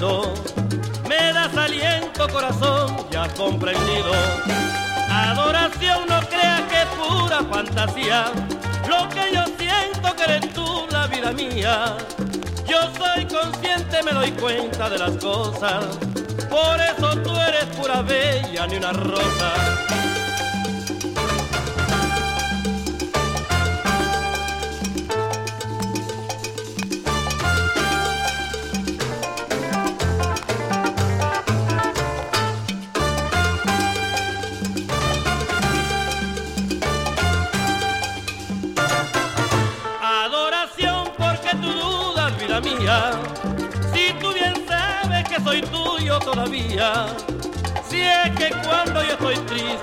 me das aliento corazón, ya comprendido. Adoración no creas que es pura fantasía, lo que yo siento que eres tú la vida mía. Yo soy consciente, me doy cuenta de las cosas, por eso tú eres pura bella ni una rosa.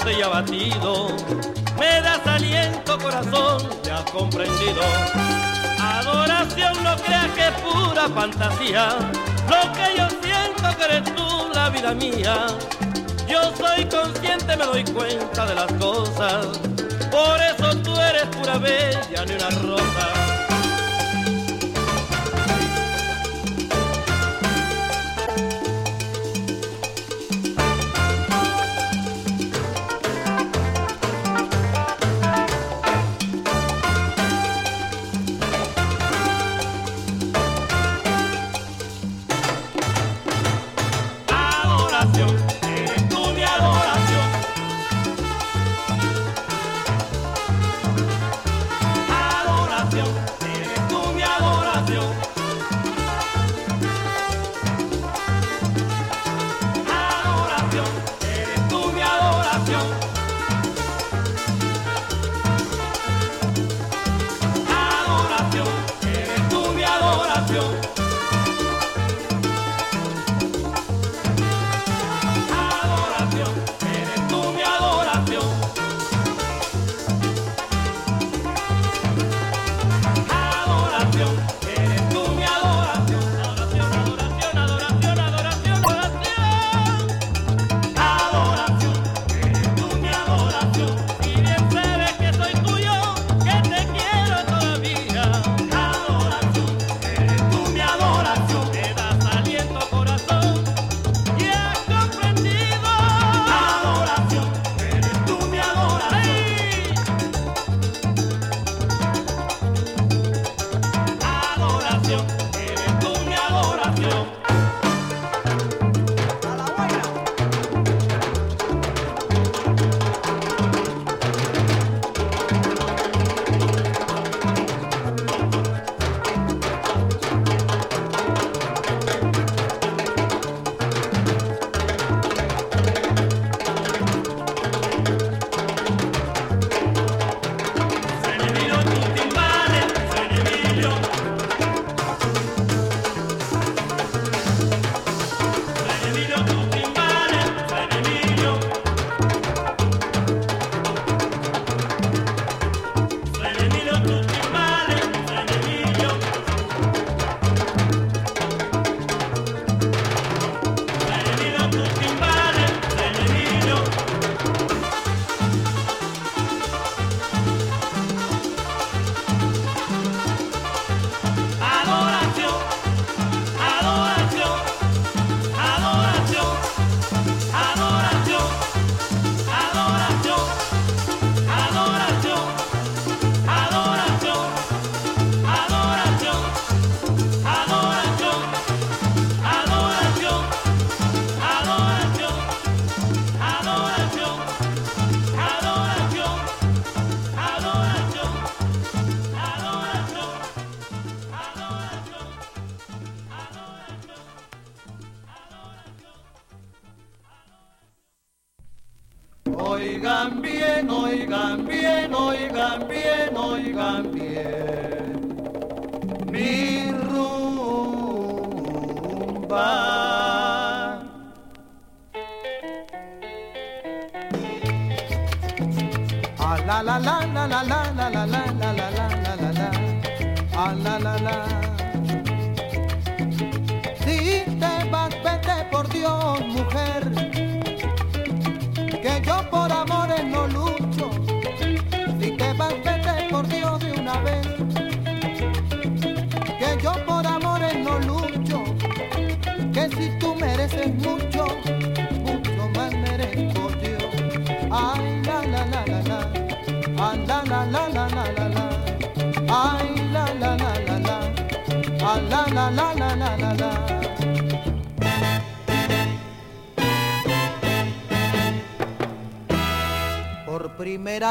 Triste y abatido, me das aliento corazón, ya has comprendido. Adoración no creas que es pura fantasía, lo que yo siento que eres tú la vida mía. Yo soy consciente, me doy cuenta de las cosas, por eso tú eres pura bella ni una rosa.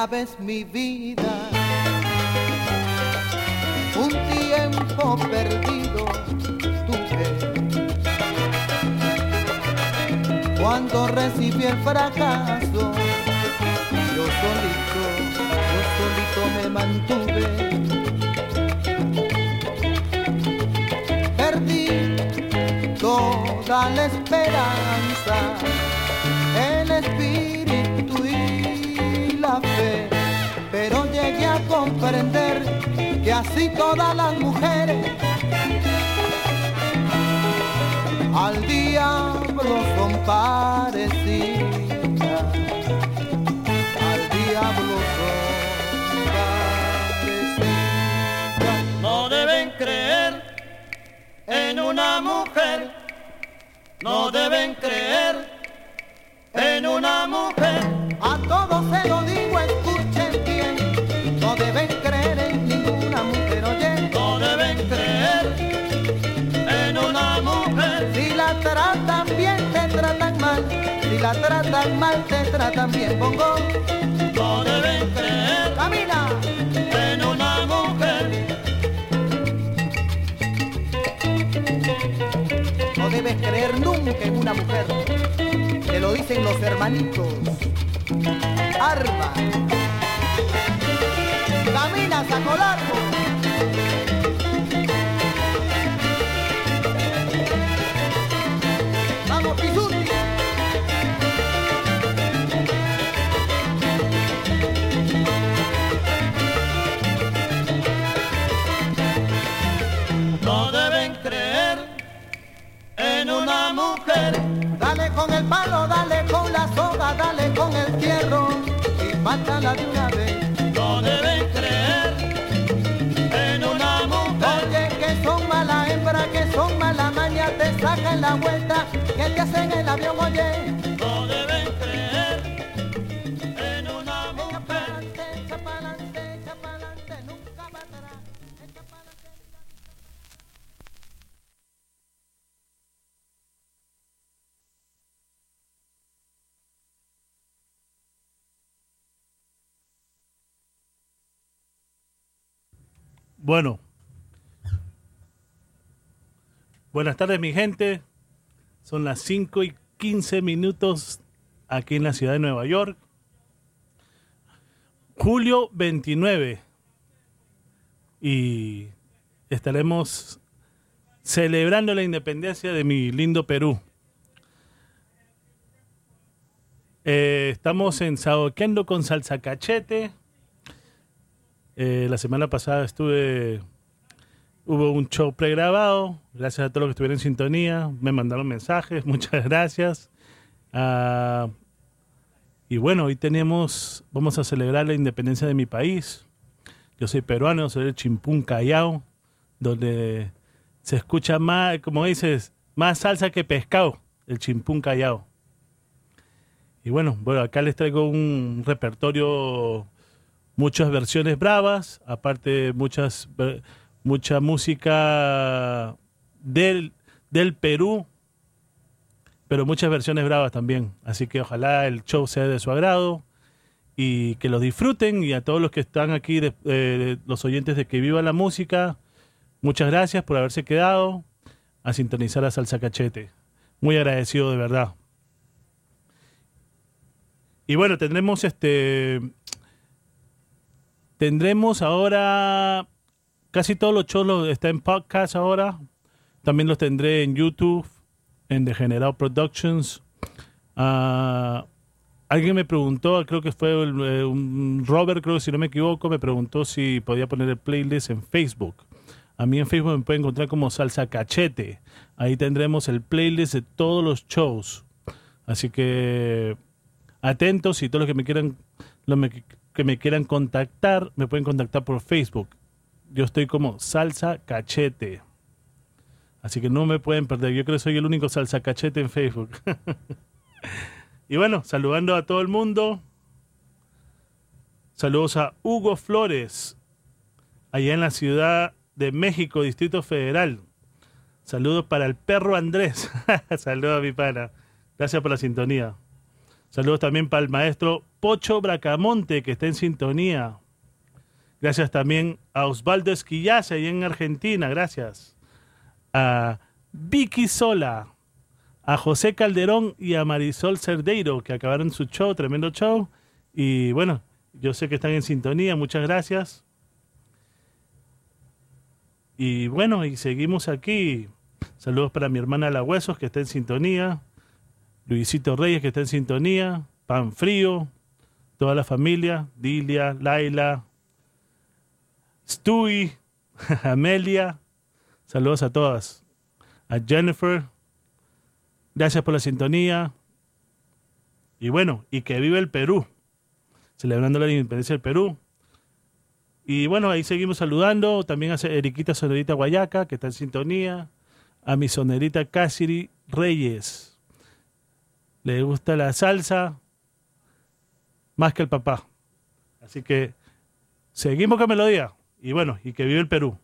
Vez mi vida, un tiempo perdido tuve. Cuando recibí el fracaso, yo solito, yo solito me mantuve. Perdí toda la esperanza, comprender que así todas las mujeres al diablo son parecidas. Al diablo son parecidas. No deben creer en una mujer. No deben creer tratan mal, te tratan bien. Pongo, No deben creer camina. en una mujer. No debes creer nunca en una mujer. Te lo dicen los hermanitos. Arma. Camina, saco largo. Vamos, Pisuti. Dale con el palo, dale con la soga, dale con el hierro y mátala de una vez. No deben creer en una mujer. Oye, que son mala hembra, que son mala maña, te sacan la vuelta, que te hacen el avión, oye. Bueno. Buenas tardes, mi gente. Son las 5 y 15 minutos aquí en la ciudad de Nueva York. Julio 29. Y estaremos celebrando la independencia de mi lindo Perú. Eh, estamos en Saoquendo con salsa cachete. Eh, la semana pasada estuve. Hubo un show pregrabado. Gracias a todos los que estuvieron en sintonía. Me mandaron mensajes. Muchas gracias. Ah, y bueno, hoy tenemos. Vamos a celebrar la independencia de mi país. Yo soy peruano, soy de Chimpún Callao, donde se escucha más, como dices, más salsa que pescado, el Chimpún Callao. Y bueno, bueno, acá les traigo un repertorio muchas versiones bravas, aparte muchas ver- mucha música del, del Perú, pero muchas versiones bravas también. Así que ojalá el show sea de su agrado y que lo disfruten y a todos los que están aquí, eh, los oyentes de Que Viva la Música, muchas gracias por haberse quedado a sintonizar a Salsa Cachete. Muy agradecido de verdad. Y bueno, tendremos este Tendremos ahora casi todos los shows está en podcast ahora. También los tendré en YouTube, en Degenerado Productions. Ah, alguien me preguntó, creo que fue eh, un Robert, creo que si no me equivoco, me preguntó si podía poner el playlist en Facebook. A mí en Facebook me pueden encontrar como Salsa Cachete. Ahí tendremos el playlist de todos los shows. Así que atentos y todos los que me quieran me- que me quieran contactar me pueden contactar por Facebook. Yo estoy como salsa cachete. Así que no me pueden perder. Yo creo que soy el único salsa cachete en Facebook. Y bueno saludando a todo el mundo. Saludos a Hugo Flores allá en la ciudad de México Distrito Federal. Saludos para el perro Andrés. Saludos a mi pana. Gracias por la sintonía Saludos también para el maestro Pocho Bracamonte, que está en sintonía. Gracias también a Osvaldo Esquillace, ahí en Argentina. Gracias. A Vicky Sola, a José Calderón y a Marisol Cerdeiro, que acabaron su show, tremendo show. Y bueno, yo sé que están en sintonía. Muchas gracias. Y bueno, y seguimos aquí. Saludos para mi hermana La Huesos, que está en sintonía. Luisito Reyes, que está en sintonía. Pan Frío. Toda la familia. Dilia, Laila. Stewie. Amelia. Saludos a todas. A Jennifer. Gracias por la sintonía. Y bueno, y que vive el Perú. Celebrando la independencia del Perú. Y bueno, ahí seguimos saludando. También a Eriquita Sonerita Guayaca, que está en sintonía. A mi sonerita Cassidy Reyes. Le gusta la salsa más que el papá. Así que seguimos con melodía. Y bueno, y que vive el Perú.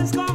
Ya mis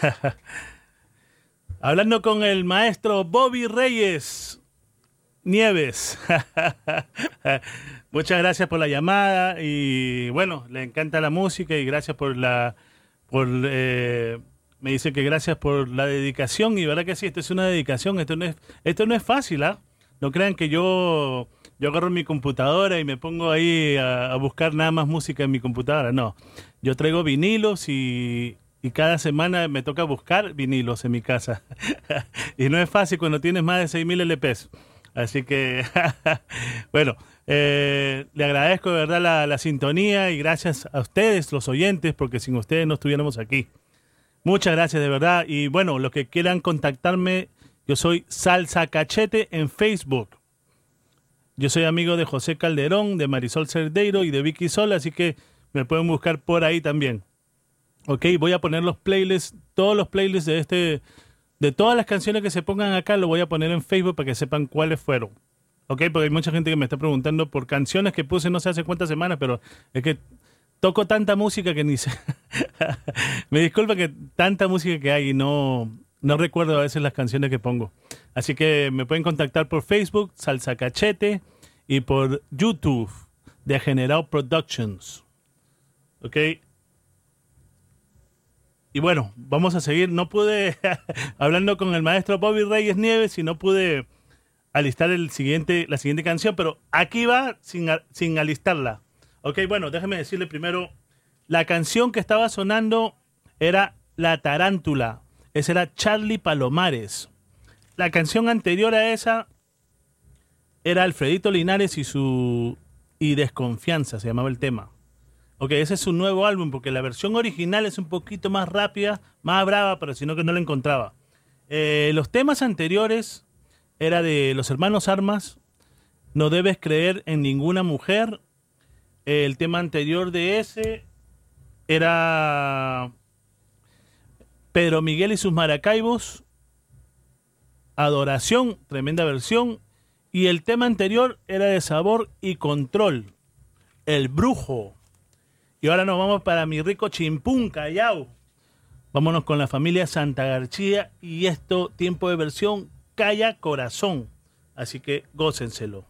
Hablando con el maestro Bobby Reyes Nieves. Muchas gracias por la llamada y bueno, le encanta la música y gracias por la por eh, me dice que gracias por la dedicación y verdad que sí, esto es una dedicación, esto no es esto no es fácil, ¿ah? No crean que yo yo agarro mi computadora y me pongo ahí a, a buscar nada más música en mi computadora, no. Yo traigo vinilos y y cada semana me toca buscar vinilos en mi casa. y no es fácil cuando tienes más de 6.000 LPs. Así que, bueno, eh, le agradezco de verdad la, la, sintonía y gracias a ustedes, los oyentes, porque sin ustedes no estuviéramos aquí. Muchas gracias de verdad. Y bueno, los que quieran contactarme, yo soy Salsa Cachete en Facebook. Yo soy amigo de José Calderón, de Marisol Cerdeiro y de Vicky Sol, así que me pueden buscar por ahí también. Ok, voy a poner los playlists, todos los playlists de este, de todas las canciones que se pongan acá, lo voy a poner en Facebook para que sepan cuáles fueron. Ok, porque hay mucha gente que me está preguntando por canciones que puse no sé hace cuántas semanas, pero es que toco tanta música que ni sé. me disculpa que tanta música que hay y no, no recuerdo a veces las canciones que pongo. Así que me pueden contactar por Facebook, Salsa Cachete, y por YouTube, de General Productions. Ok, y bueno, vamos a seguir. No pude, hablando con el maestro Bobby Reyes Nieves, y no pude alistar el siguiente, la siguiente canción, pero aquí va sin, sin alistarla. Ok, bueno, déjeme decirle primero, la canción que estaba sonando era La Tarántula. Ese era Charlie Palomares. La canción anterior a esa era Alfredito Linares y su... y Desconfianza, se llamaba el tema. Ok, ese es su nuevo álbum, porque la versión original es un poquito más rápida, más brava, pero sino que no la encontraba. Eh, los temas anteriores era de los hermanos Armas, No debes creer en ninguna mujer. el tema anterior de ese era Pedro Miguel y sus Maracaibos, Adoración, tremenda versión. Y el tema anterior era de Sabor y Control, El Brujo. Y ahora nos vamos para mi rico Chimpún, Callao. Vámonos con la familia Santa García y esto, tiempo de versión, Calla Corazón. Así que gócenselo.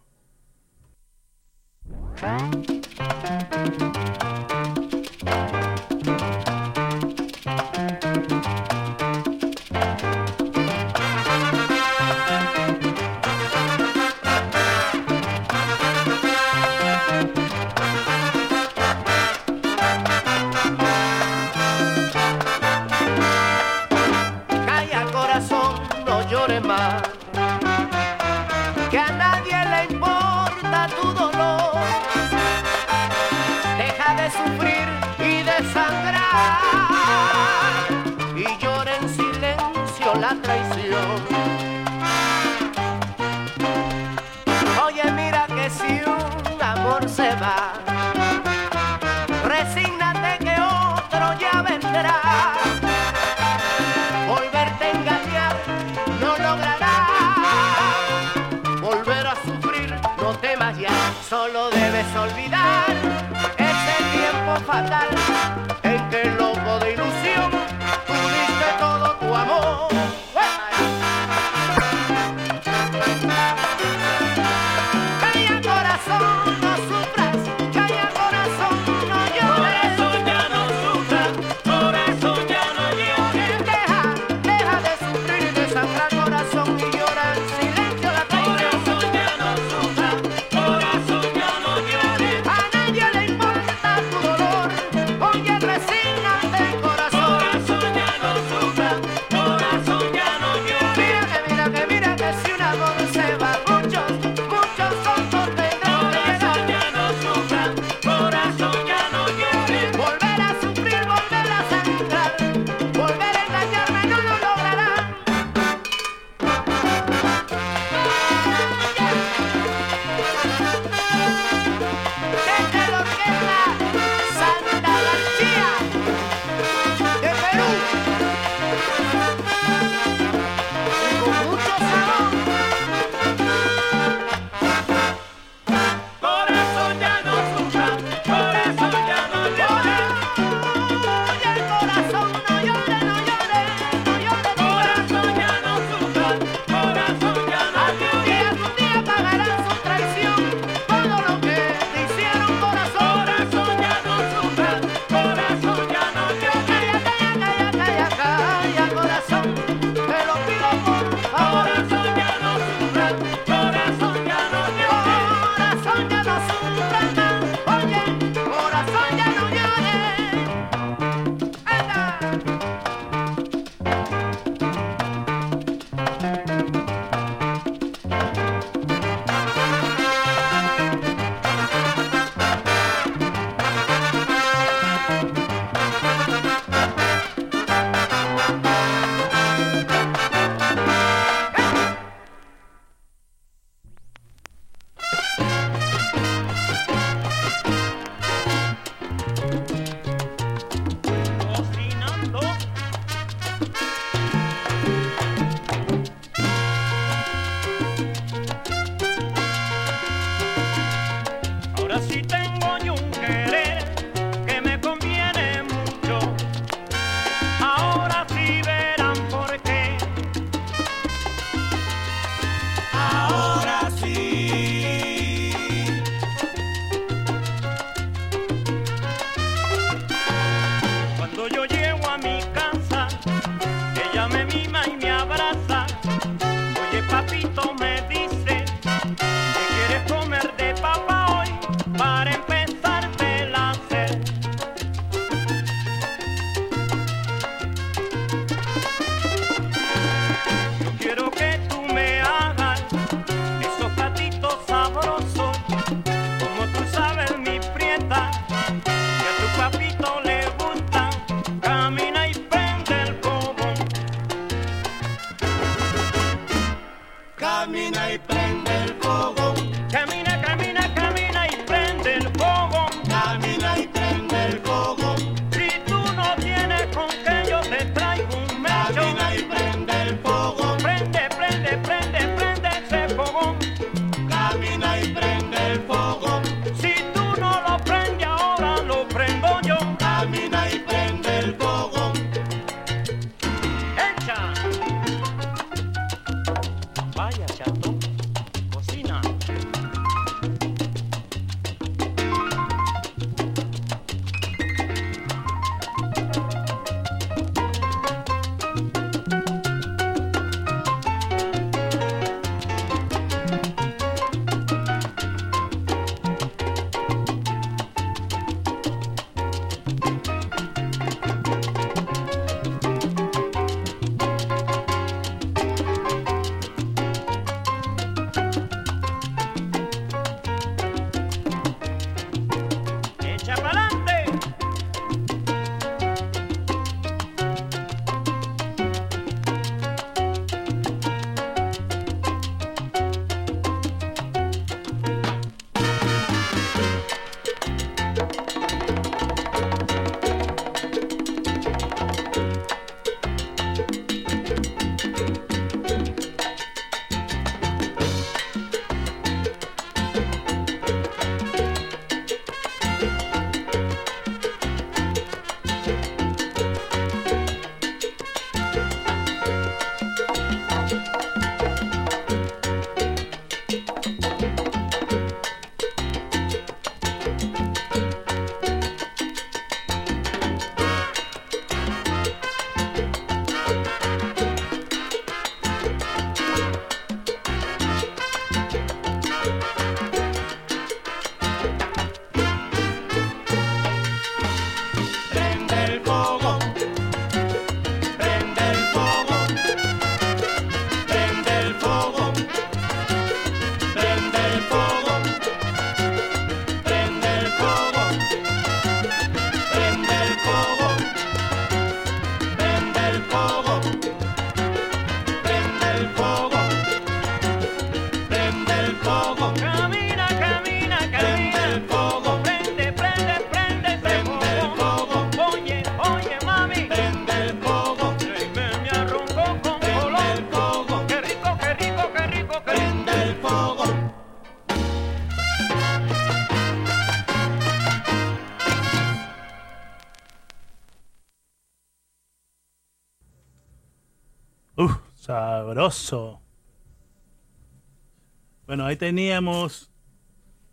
Bueno, ahí teníamos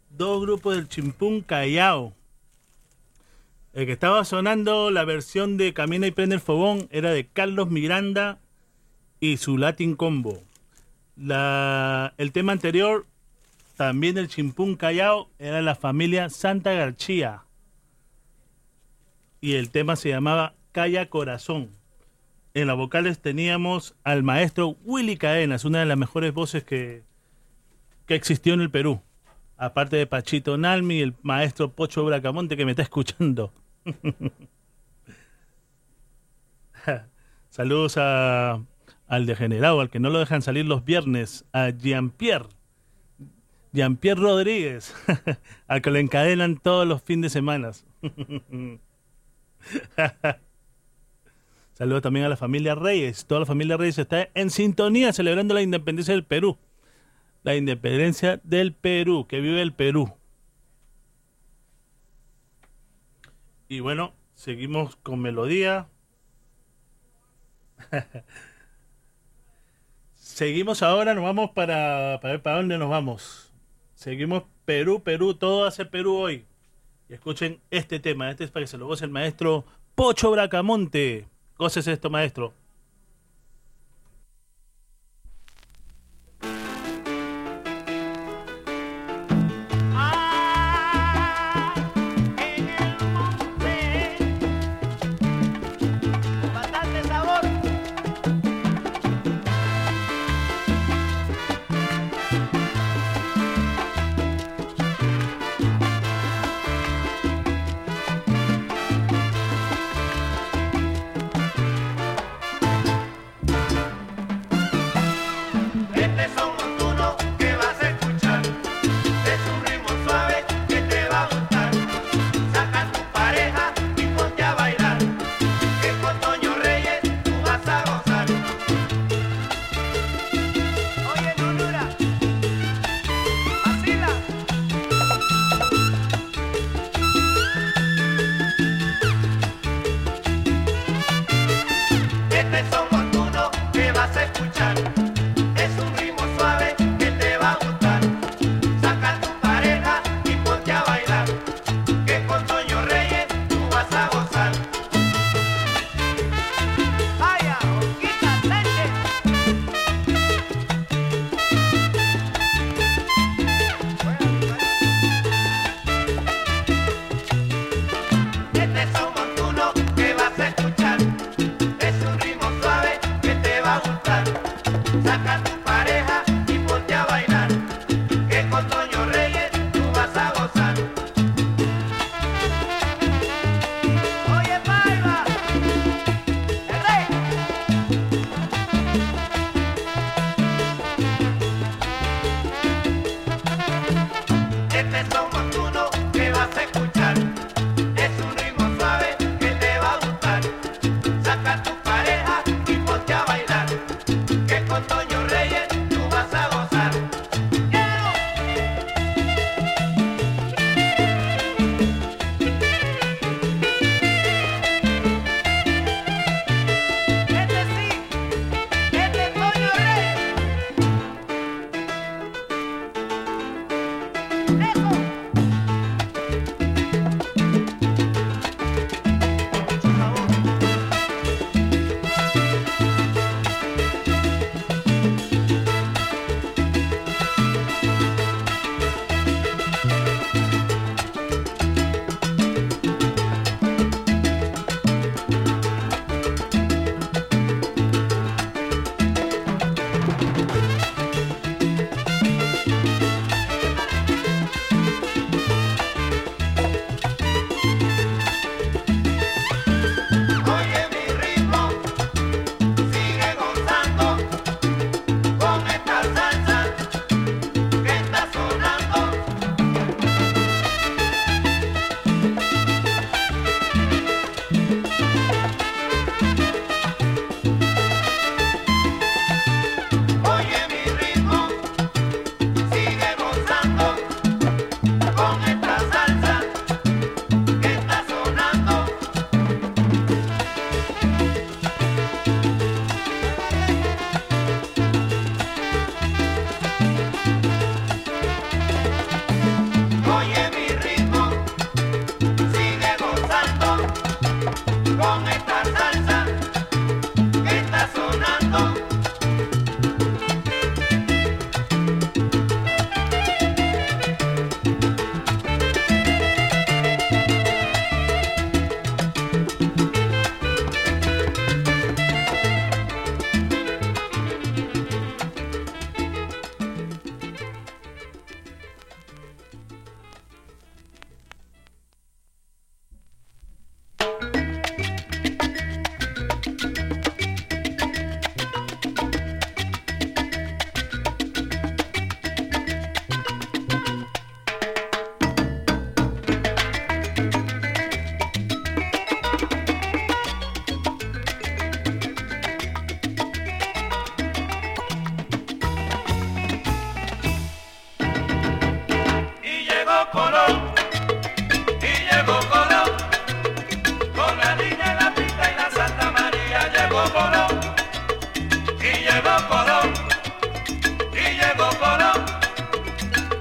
dos grupos del Chimpún Callao. El que estaba sonando la versión de Camina y prende el fogón era de Carlos Miranda y su Latin Combo. La, el tema anterior, también del Chimpún Callao, era la familia Santa García. Y el tema se llamaba Calla Corazón. En las vocales teníamos al maestro Willy Cadenas, una de las mejores voces que, que existió en el Perú. Aparte de Pachito Nalmi, el maestro Pocho Bracamonte que me está escuchando. Saludos a, al degenerado, al que no lo dejan salir los viernes, a Jean-Pierre. Jean-Pierre Rodríguez, al que lo encadenan todos los fines de semana. Saludos también a la familia Reyes. Toda la familia Reyes está en sintonía celebrando la independencia del Perú. La independencia del Perú, que vive el Perú. Y bueno, seguimos con melodía. seguimos ahora, nos vamos para, para ver para dónde nos vamos. Seguimos Perú, Perú, todo hace Perú hoy. Y escuchen este tema, este es para que se lo goce el maestro Pocho Bracamonte. ¿Qué esto, maestro? Y llegó color, con la niña la pinta y la Santa María llegó color, y llegó color, y llegó colón,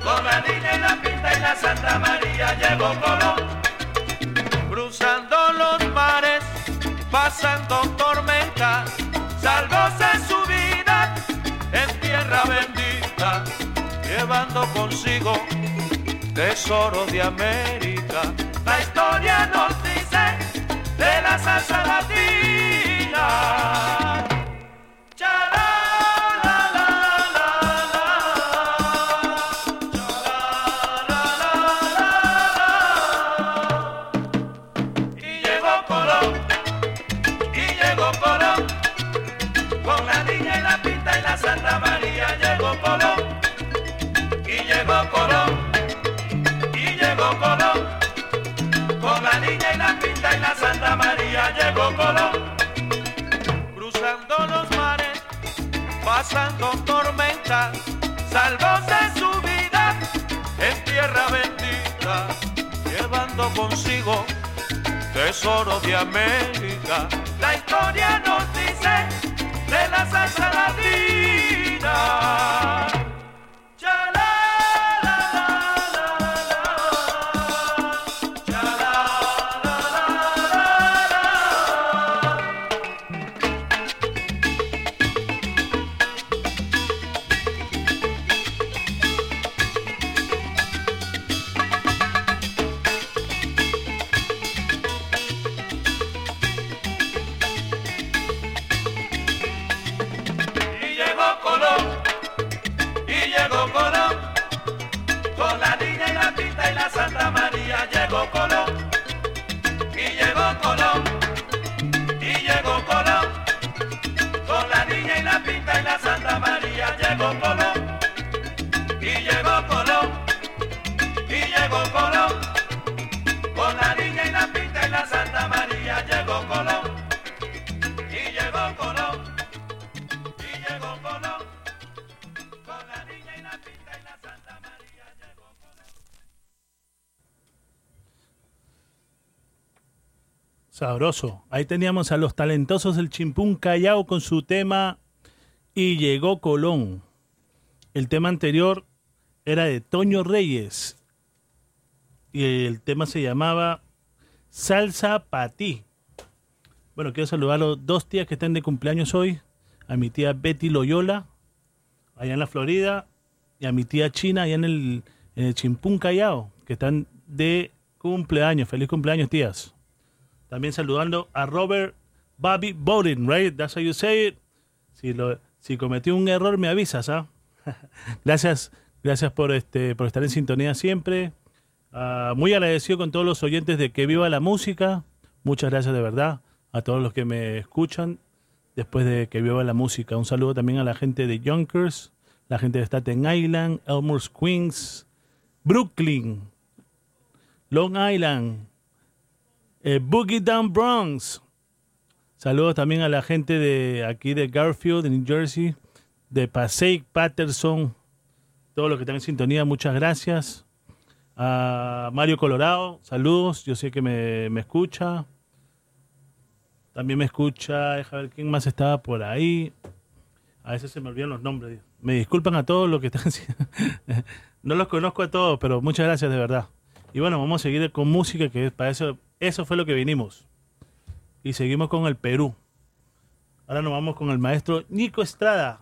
con la niña la pinta y la Santa María llegó color, cruzando los mares, pasando tormentas, salvóse su vida en tierra bendita, llevando consigo tesoro de América. La historia nos dice de la salsa latina. Pasando tormentas, salvóse su vida en tierra bendita, llevando consigo tesoro de América. La historia Ahí teníamos a los talentosos del Chimpún Callao con su tema Y llegó Colón. El tema anterior era de Toño Reyes. Y el tema se llamaba Salsa para ti. Bueno, quiero saludar a los dos tías que están de cumpleaños hoy. A mi tía Betty Loyola, allá en la Florida. Y a mi tía China, allá en el, en el Chimpún Callao, que están de cumpleaños. Feliz cumpleaños, tías. También saludando a Robert Bobby Bowling, right? That's how you say it. Si, cometí un error, me avisas, ¿ah? gracias, gracias por, este, por estar en sintonía siempre. Uh, muy agradecido con todos los oyentes de Que Viva la Música. Muchas gracias de verdad a todos los que me escuchan después de Que Viva la Música. Un saludo también a la gente de Yonkers, la gente de Staten Island, Elmhurst, Queens, Brooklyn, Long Island, eh, Boogie Down Bronx. Saludos también a la gente de aquí de Garfield, de New Jersey, de Passaic, Patterson, todos los que están en sintonía, muchas gracias. A Mario Colorado, saludos, yo sé que me, me escucha. También me escucha, déjame ver quién más estaba por ahí. A veces se me olvidan los nombres. Me disculpan a todos los que están. no los conozco a todos, pero muchas gracias de verdad. Y bueno, vamos a seguir con música, que para eso eso fue lo que vinimos. Y seguimos con el Perú. Ahora nos vamos con el maestro Nico Estrada.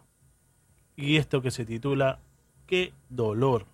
Y esto que se titula Qué dolor.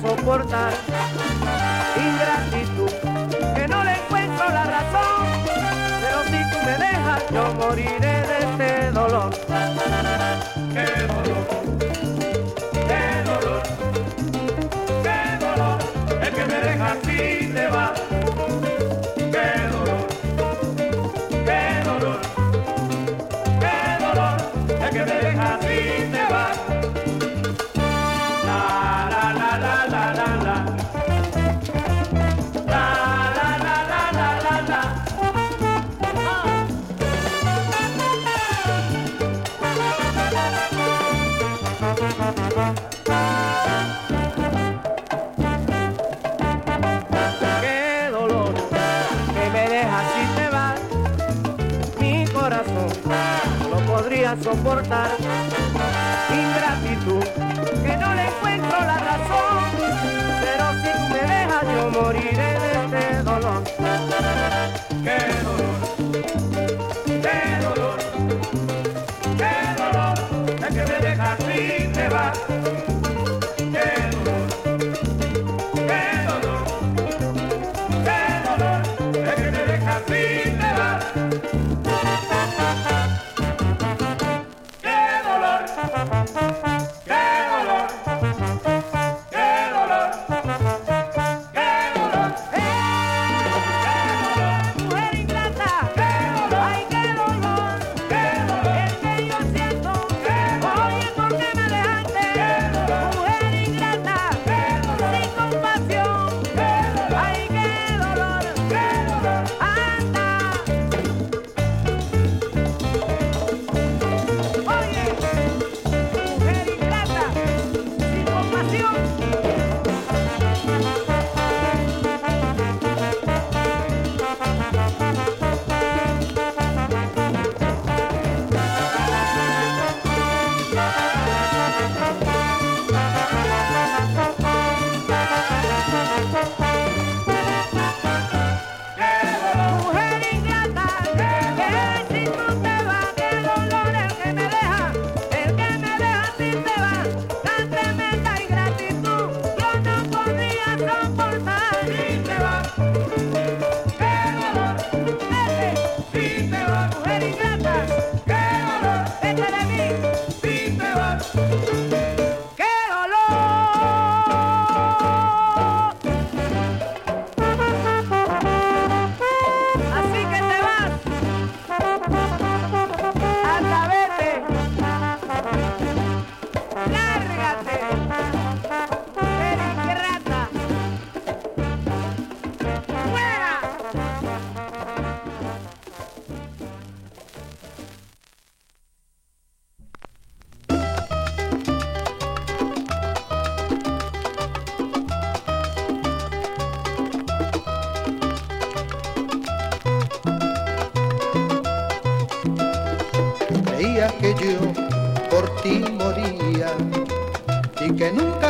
Soportar ingratitud, que no le encuentro la razón, pero si tú me dejas yo moriré soportar. Ingratitud, que no le encuentro la razón, pero si tú me dejas yo moriré de este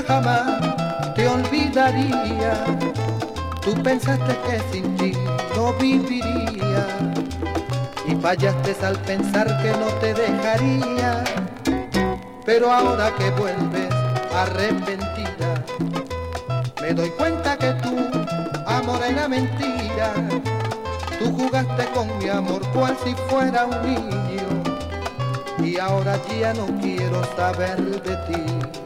jamás te olvidaría. Tú pensaste que sin ti no viviría y fallaste al pensar que no te dejaría. Pero ahora que vuelves arrepentida, me doy cuenta que tu amor era mentira. Tú jugaste con mi amor cual si fuera un niño y ahora ya no quiero saber de ti.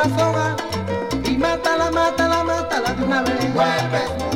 la soga y mátala, mátala, mátala de una vez.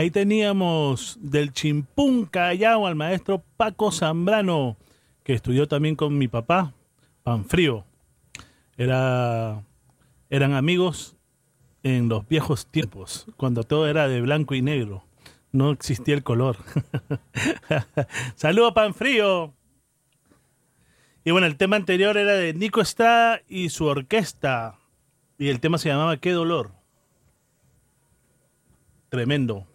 Ahí teníamos del Chimpún Callao al maestro Paco Zambrano, que estudió también con mi papá, Panfrío. Era, eran amigos en los viejos tiempos, cuando todo era de blanco y negro. No existía el color. Saludos, Panfrío. Y bueno, el tema anterior era de Nico Estrada y su orquesta. Y el tema se llamaba Qué dolor. Tremendo.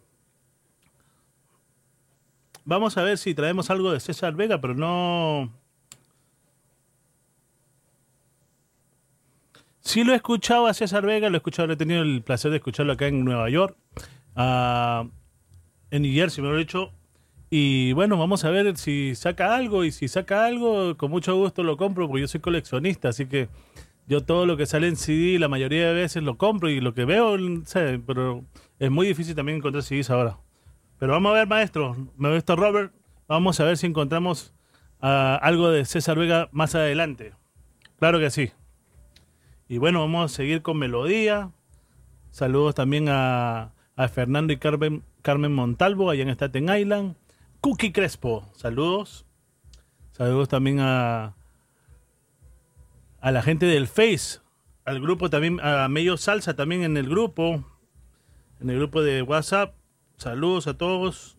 Vamos a ver si traemos algo de César Vega, pero no. Sí lo he escuchado a César Vega, lo he escuchado, he tenido el placer de escucharlo acá en Nueva York, ah, en New Jersey, me lo he dicho. Y bueno, vamos a ver si saca algo, y si saca algo, con mucho gusto lo compro, porque yo soy coleccionista, así que yo todo lo que sale en CD, la mayoría de veces lo compro, y lo que veo, pero es muy difícil también encontrar CDs ahora. Pero vamos a ver, maestro, maestro Robert, vamos a ver si encontramos ah, algo de César Vega más adelante. Claro que sí. Y bueno, vamos a seguir con melodía. Saludos también a, Fernando y Carmen, Carmen Montalvo, allá en Staten Island. Cookie Crespo, saludos. Saludos también a, a la gente del Face, al grupo también, a Medio Salsa también en el grupo, en el grupo de WhatsApp. Saludos a todos.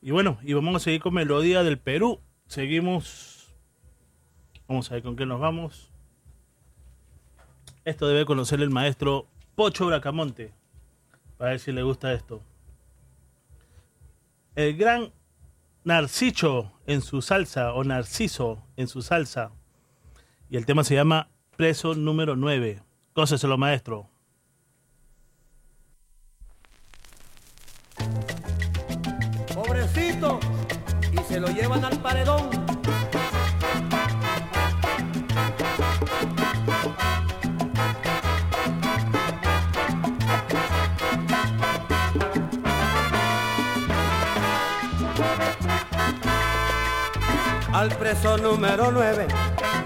Y bueno, y vamos a seguir con Melodía del Perú. Seguimos. Vamos a ver con qué nos vamos. Esto debe conocer el maestro Pocho Bracamonte. Para ver si le gusta esto. El gran Narciso en su salsa, o Narciso en su salsa. Y el tema se llama Preso número 9. Cóseselo, maestro. Y se lo llevan al paredón. Al preso número 9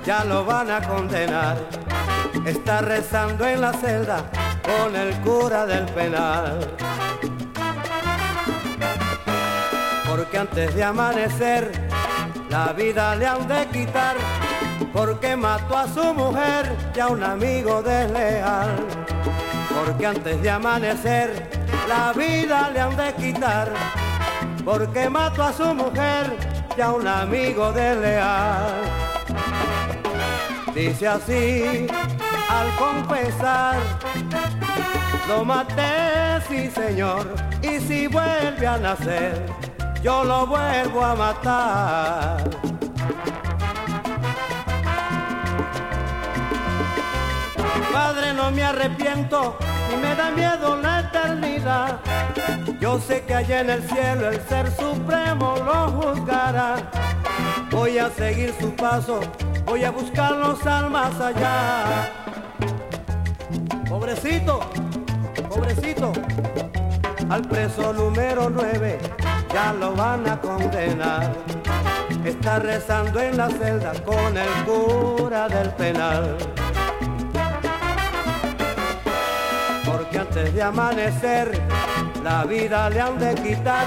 ya lo van a condenar. Está rezando en la celda con el cura del penal. Porque antes de amanecer la vida le han de quitar. Porque mató a su mujer y a un amigo desleal. Porque antes de amanecer la vida le han de quitar. Porque mató a su mujer y a un amigo desleal. Dice así al confesar, lo maté, sí señor, y si vuelve a nacer, yo lo vuelvo a matar. Padre, no me arrepiento y me da miedo la eternidad. Yo sé que allá en el cielo el ser supremo lo juzgará. Voy a seguir su paso, voy a buscar los almas allá. Pobrecito, pobrecito, al preso número 9 ya lo van a condenar. Está rezando en la celda con el cura del penal. Porque antes de amanecer la vida le han de quitar.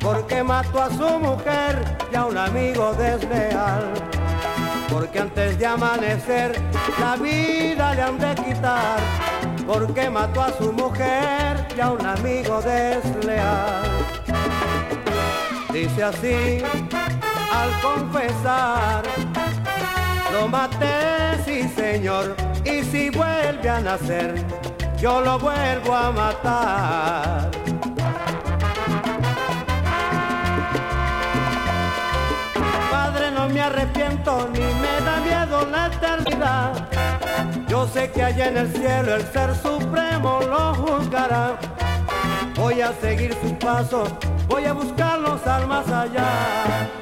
Porque mató a su mujer y a un amigo desleal. Porque antes de amanecer la vida le han de quitar. Porque mató a su mujer y a un amigo desleal. Dice así al confesar, lo maté, sí señor, y si vuelve a nacer, yo lo vuelvo a matar. Padre, no me arrepiento ni me da miedo la eternidad. Yo sé que allá en el cielo el ser supremo lo juzgará. Voy a seguir su paso, voy a buscar los almas allá.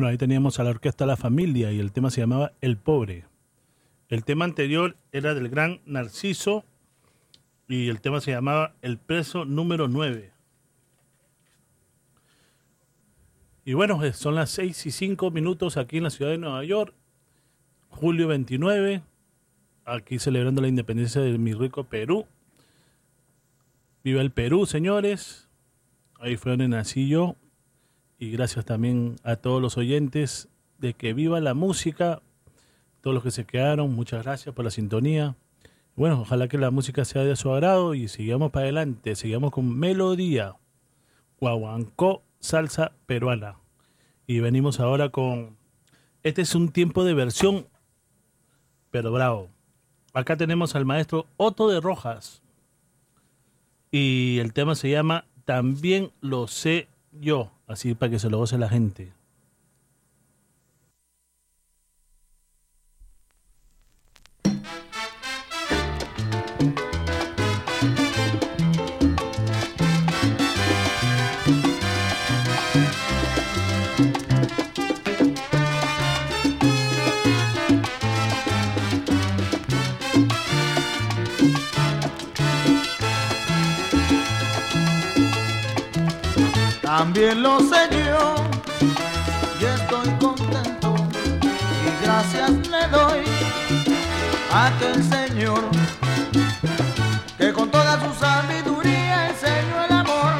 Bueno, ahí teníamos a la orquesta La Familia y el tema se llamaba El Pobre. El tema anterior era del gran Narciso y el tema se llamaba El Preso número 9. Y bueno, eh, son las 6 y 5 minutos aquí en la ciudad de Nueva York, julio 29, aquí celebrando la independencia de mi rico Perú. Viva el Perú, señores. Ahí fue donde nací yo. Y gracias también a todos los oyentes de que viva la música, todos los que se quedaron, muchas gracias por la sintonía. Bueno, ojalá que la música sea de su agrado y sigamos para adelante, sigamos con melodía, guaguancó, salsa peruana. Y venimos ahora con, este es un tiempo de versión, pero bravo. Acá tenemos al maestro Otto de Rojas y el tema se llama También lo sé yo, así para que se lo goce la gente. También lo sé yo. Y estoy contento y gracias le doy a aquel Señor que con toda su sabiduría enseñó el amor.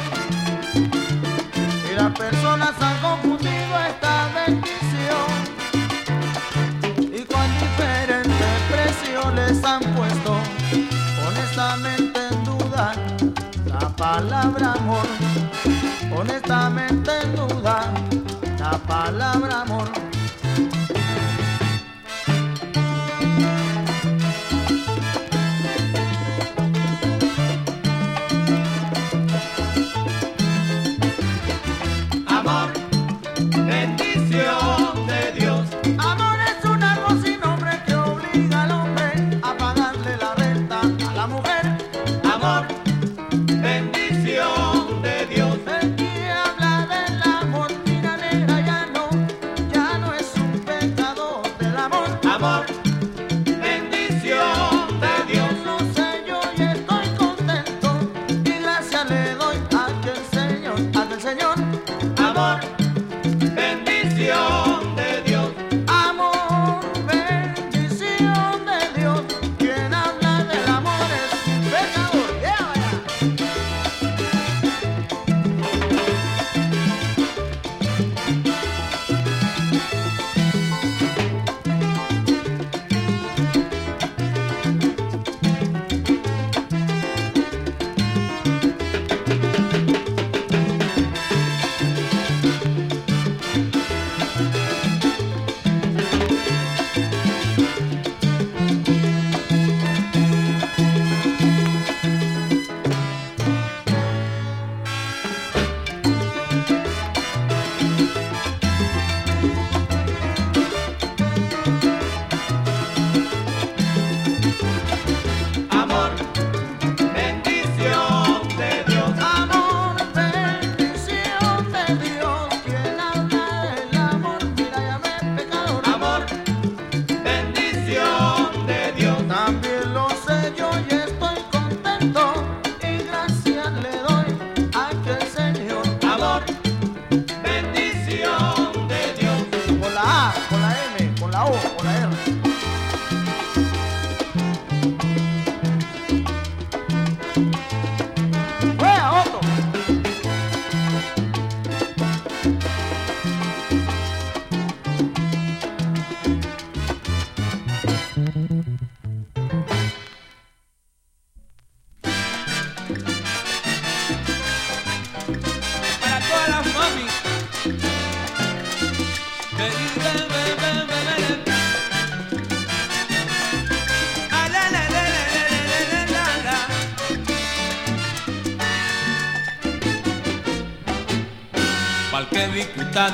Y las personas han confundido esta bendición. Y con diferentes precios les han puesto. Honestamente en duda la palabra amor solamente tú das la palabra amor.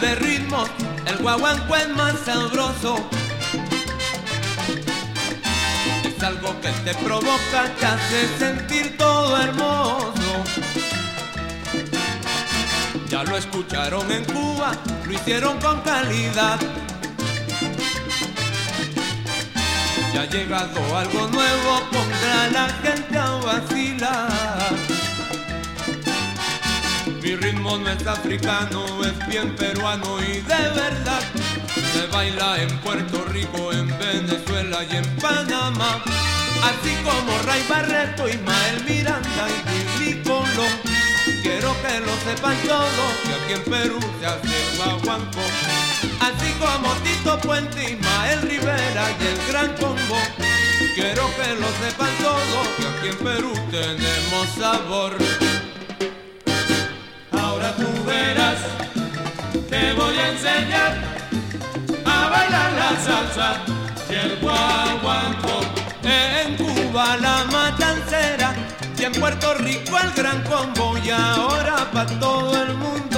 De ritmo, el guaguanco es más sabroso. Es algo que te provoca, te hace sentir todo hermoso. Ya lo escucharon en Cuba, lo hicieron con calidad. Ya ha llegado algo nuevo, pondrá a la gente a vacilar. Mi ritmo no es africano, es bien peruano y de verdad. Se baila en Puerto Rico, en Venezuela y en Panamá. Así como Ray Barreto, Ismael Miranda y Willy Colón. Quiero que lo sepan todos, que aquí en Perú se hace guaguanco. Así como Tito Puente, Ismael Rivera y el Gran Combo. Quiero que lo sepan todos, que aquí en Perú tenemos sabor. Voy a enseñar a bailar la salsa y el guaguanco. En Cuba la matancera y en Puerto Rico el gran combo y ahora pa' todo el mundo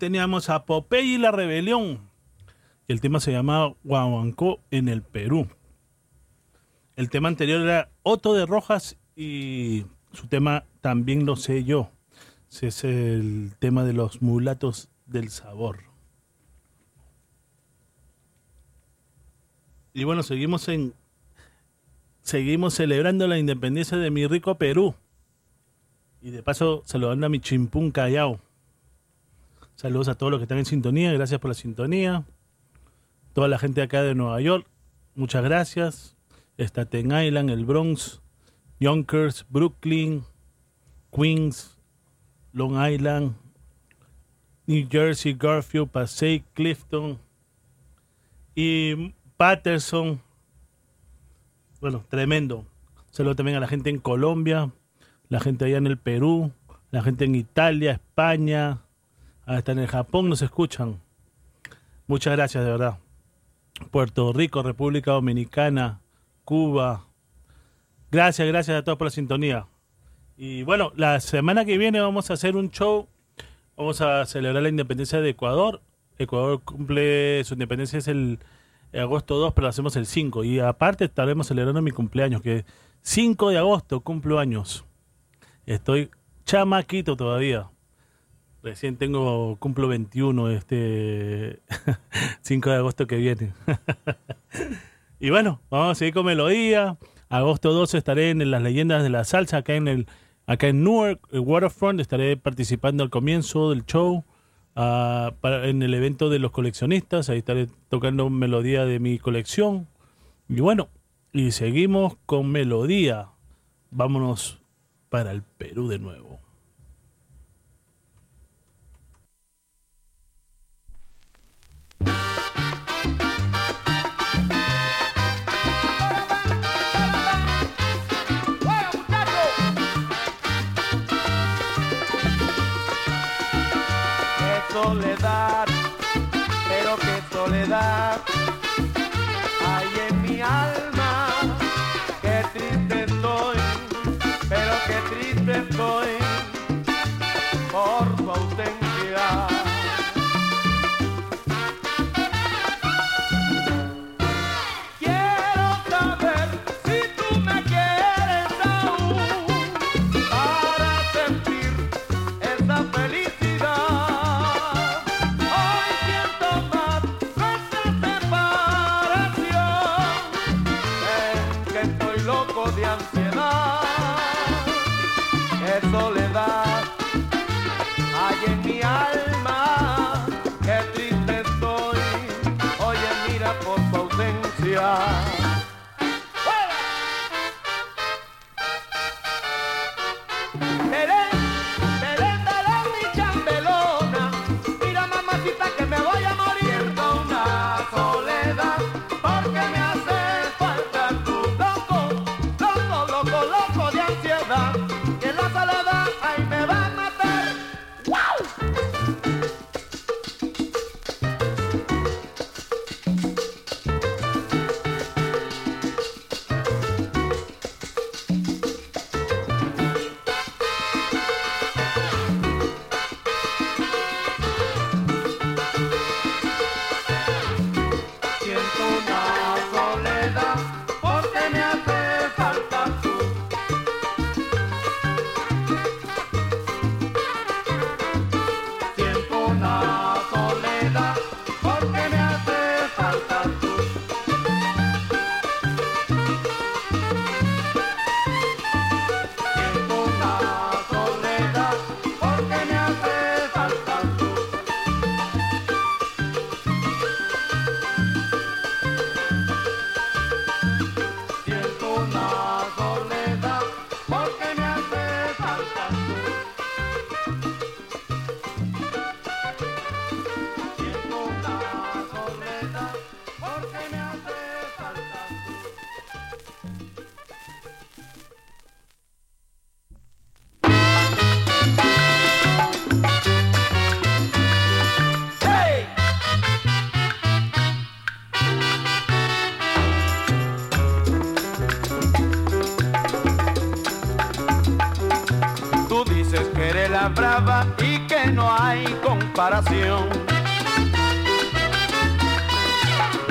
teníamos a Popeye y la Rebelión. El tema se llamaba Guaguancó en el Perú. El tema anterior era Otto de Rojas y su tema también lo sé yo. Es el tema de los mulatos del sabor. Y bueno, seguimos en seguimos celebrando la independencia de mi rico Perú. Y de paso, saludando a mi chimpún Callao. Saludos a todos los que están en sintonía, gracias por la sintonía. Toda la gente acá de Nueva York, muchas gracias. Staten Island, el Bronx, Yonkers, Brooklyn, Queens, Long Island, New Jersey, Garfield, Passaic, Clifton y Patterson. Bueno, tremendo. Saludos también a la gente en Colombia, la gente allá en el Perú, la gente en Italia, España, hasta en el Japón nos escuchan. Muchas gracias, de verdad. Puerto Rico, República Dominicana, Cuba. Gracias, gracias a todos por la sintonía. Y bueno, la semana que viene vamos a hacer un show. Vamos a celebrar la independencia de Ecuador. Ecuador cumple su independencia es el agosto 2, pero lo hacemos el 5. Y aparte estaremos celebrando mi cumpleaños, que 5 de agosto cumplo años. Estoy chamaquito todavía. Recién tengo, cumplo 21 este 5 de agosto que viene. y bueno, vamos a seguir con melodía. Agosto 12 estaré en las leyendas de la salsa acá en el acá en Newark, el Waterfront. Estaré participando al comienzo del show ah, para, en el evento de los coleccionistas. Ahí estaré tocando melodía de mi colección. Y bueno, y seguimos con melodía. Vámonos para el Perú de nuevo. soledad, pero qué soledad hay en mi alma. Qué triste estoy, pero qué triste estoy.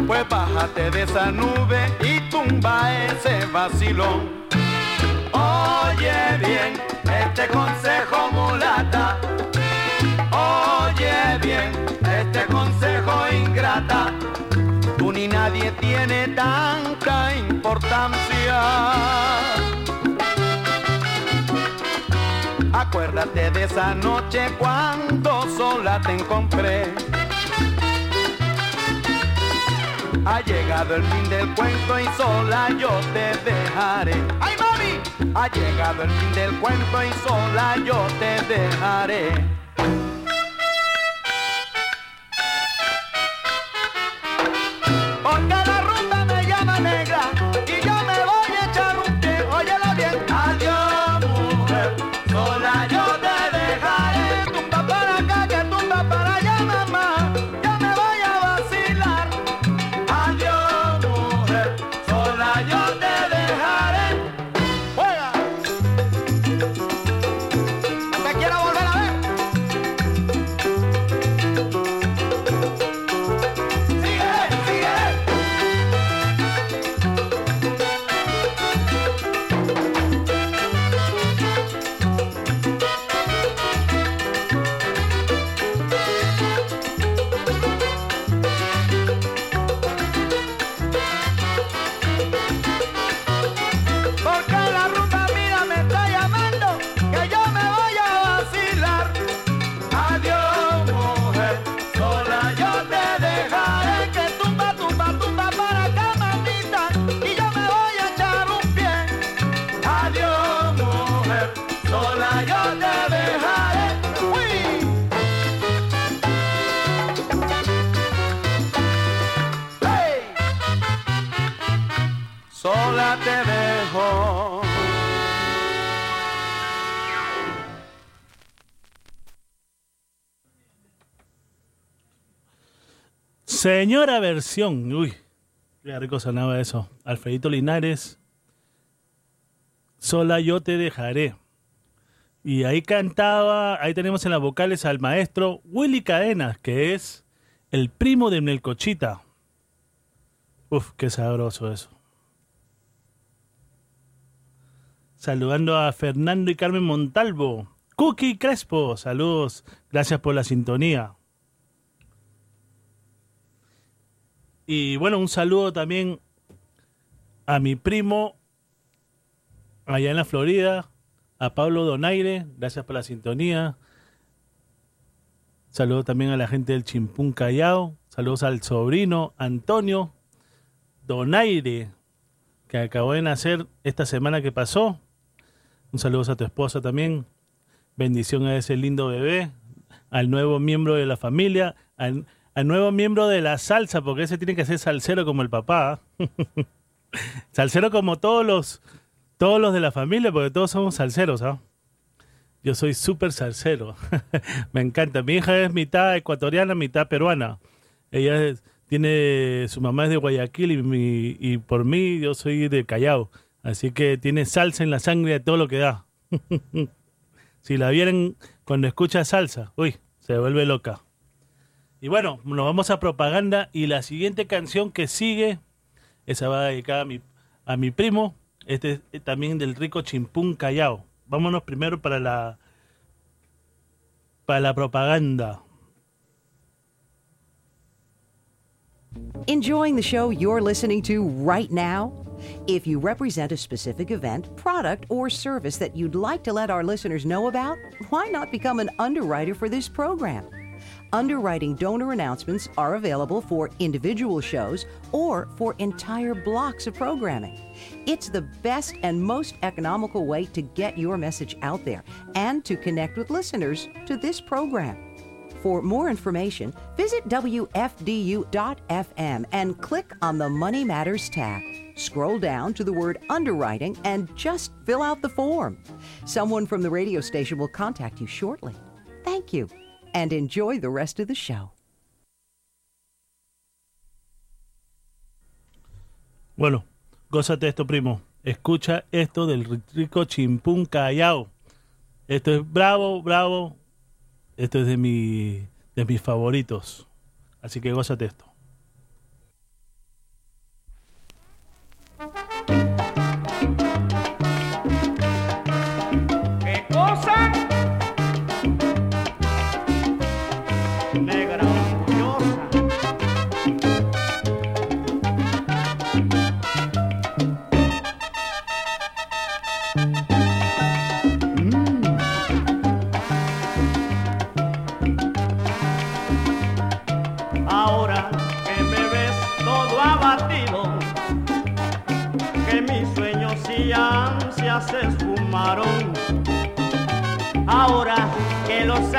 Pues bájate de esa nube y tumba ese vacilón. Oye bien, este consejo mulata. Oye bien, este consejo ingrata. Tú ni nadie tiene tanta importancia. Acuérdate de esa noche cuando sola te encontré. Ha llegado el fin del cuento y sola yo te dejaré. ¡Ay, mami! Ha llegado el fin del cuento y sola yo te dejaré. Te dejo. Señora versión. Uy, qué rico sonaba eso. Alfredito Linares. Sola yo te dejaré. Y ahí cantaba, ahí tenemos en las vocales al maestro Willy Cadenas, que es el primo de Melcochita. Uf, qué sabroso eso. Saludando a Fernando y Carmen Montalvo. Cookie Crespo, saludos. Gracias por la sintonía. Y bueno, un saludo también a mi primo allá en la Florida, a Pablo Donaire, gracias por la sintonía. Saludo también a la gente del Chimpún Callao. Saludos al sobrino Antonio Donaire, que acabó de nacer esta semana que pasó. Un saludo a tu esposa también. Bendición a ese lindo bebé, al nuevo miembro de la familia, al, nuevo miembro de la salsa, porque ese tiene que ser salsero como el papá. salsero como todos los, todos los de la familia, porque todos somos salseros, ¿ah? Yo soy súper salsero. Me encanta. Mi hija es mitad ecuatoriana, mitad peruana. Ella tiene, su mamá es de Guayaquil y por mí yo soy de Callao. Así que tiene salsa en la sangre de todo lo que da. si la vieran cuando escucha salsa, uy, se vuelve loca. Y bueno, nos vamos a propaganda y la siguiente canción que sigue, esa va dedicada a mi, a mi primo, este es también del rico Chimpún Callao. Vámonos primero para la para la propaganda. Enjoying the show you're listening to right now? If you represent a specific event, product, or service that you'd like to let our listeners know about, why not become an underwriter for this program? Underwriting donor announcements are available for individual shows or for entire blocks of programming. It's the best and most economical way to get your message out there and to connect with listeners to this program. For more information, visit WFDU.FM and click on the Money Matters tab. Scroll down to the word underwriting and just fill out the form. Someone from the radio station will contact you shortly. Thank you and enjoy the rest of the show. Bueno, gózate esto, primo. Escucha esto del rico Chimpún Callao. Esto es bravo, bravo. Esto es de, mi, de mis favoritos. Así que gózate esto.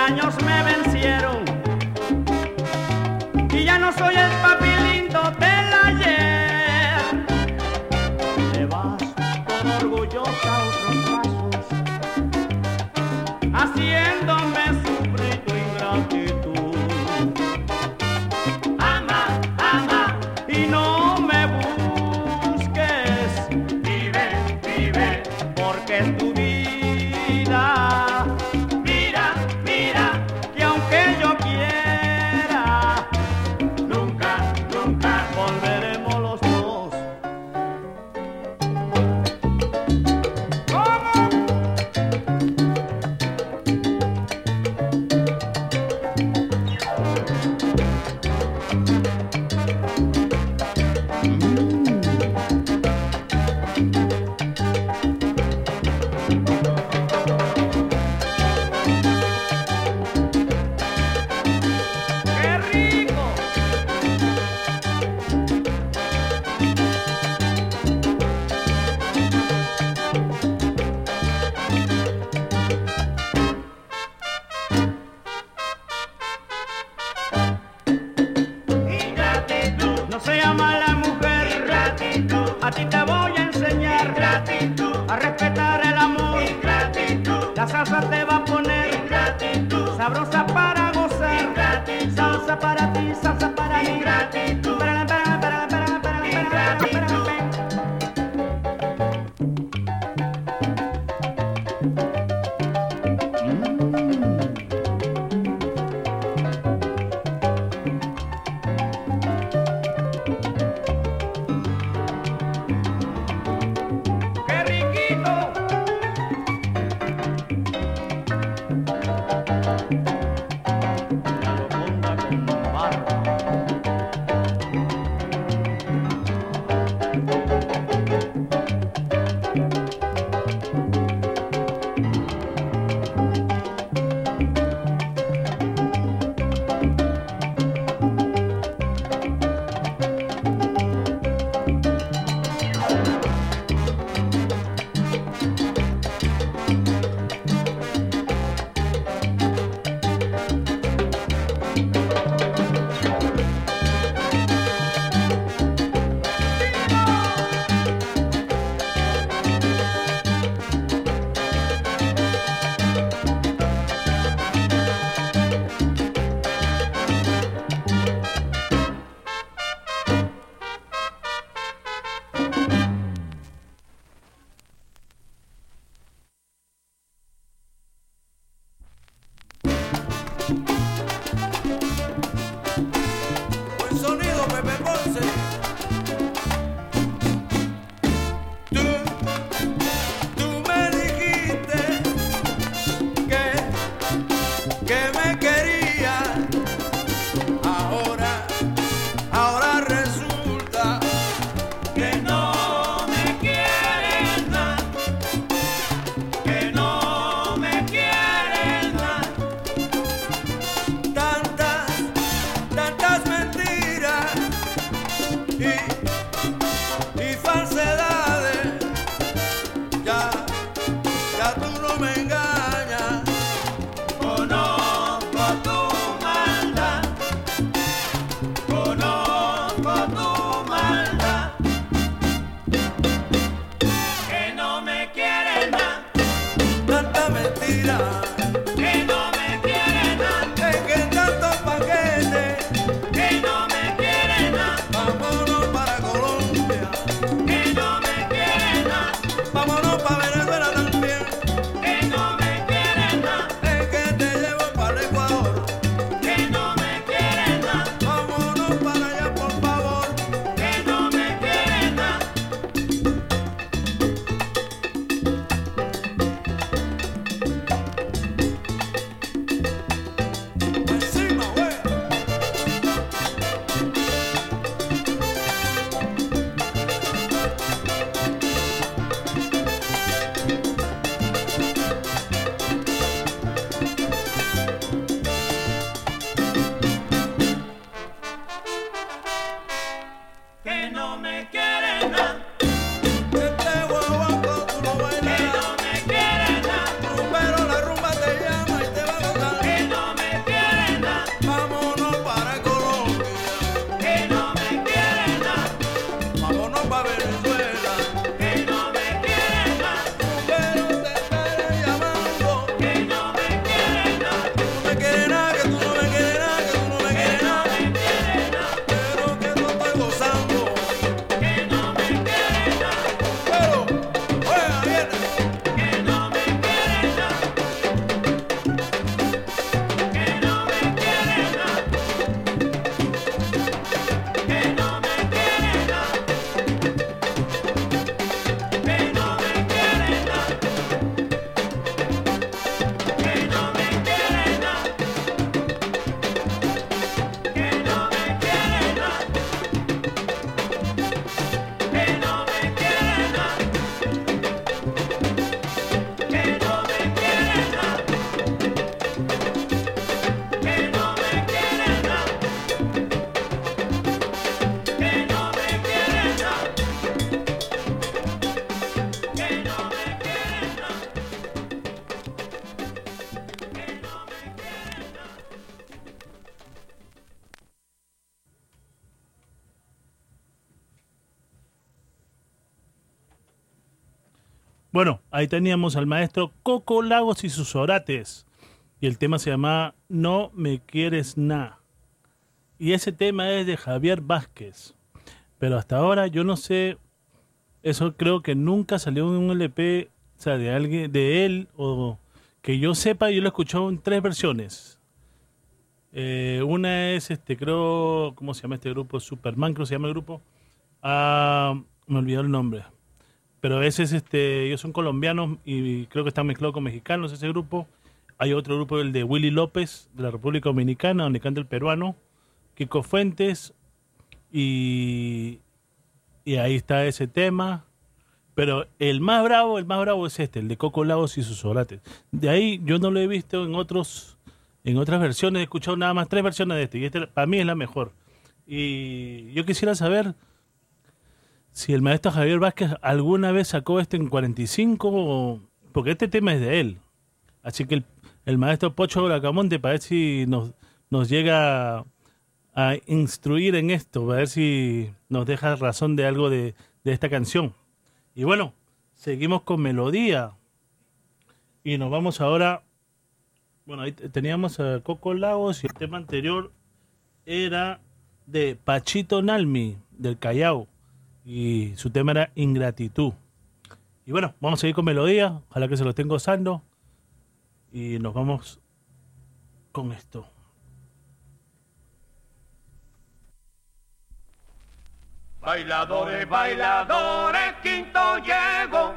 Años me ahí teníamos al maestro Coco Lagos y sus orates. Y el tema se llama No me quieres nada. Y ese tema es de Javier Vázquez. Pero hasta ahora yo no sé, eso creo que nunca salió en un LP, o sea, de alguien, de él, o que yo sepa, yo lo he escuchado en tres versiones. Eh, una es, este, creo, ¿cómo se llama este grupo? Superman, creo que se llama el grupo. Ah, me olvidó el nombre. Pero ese es, este, ellos son colombianos y creo que están mezclados con mexicanos ese grupo. Hay otro grupo, el de Willy López, de la República Dominicana, donde canta el peruano. Kiko Fuentes. Y, y ahí está ese tema. Pero el más bravo, el más bravo es este, el de Coco Lagos y sus orates. De ahí yo no lo he visto en otros, en otras versiones, he escuchado nada más tres versiones de este, y este para mí es la mejor. Y yo quisiera saber si el maestro Javier Vázquez alguna vez sacó este en 45, o- porque este tema es de él. Así que el, maestro Pocho Bracamonte, para ver si nos, nos llega a instruir en esto, para ver si nos deja razón de algo de, de esta canción. Y bueno, seguimos con melodía. Y nos vamos ahora. Bueno, ahí te- teníamos a Coco Lagos y el tema anterior era de Pachito Nalmi, del Callao. Y su tema era Ingratitud. Y bueno, vamos a seguir con melodía. Ojalá que se lo estén gozando. Y nos vamos con esto. Bailadores, bailadores, quinto llego.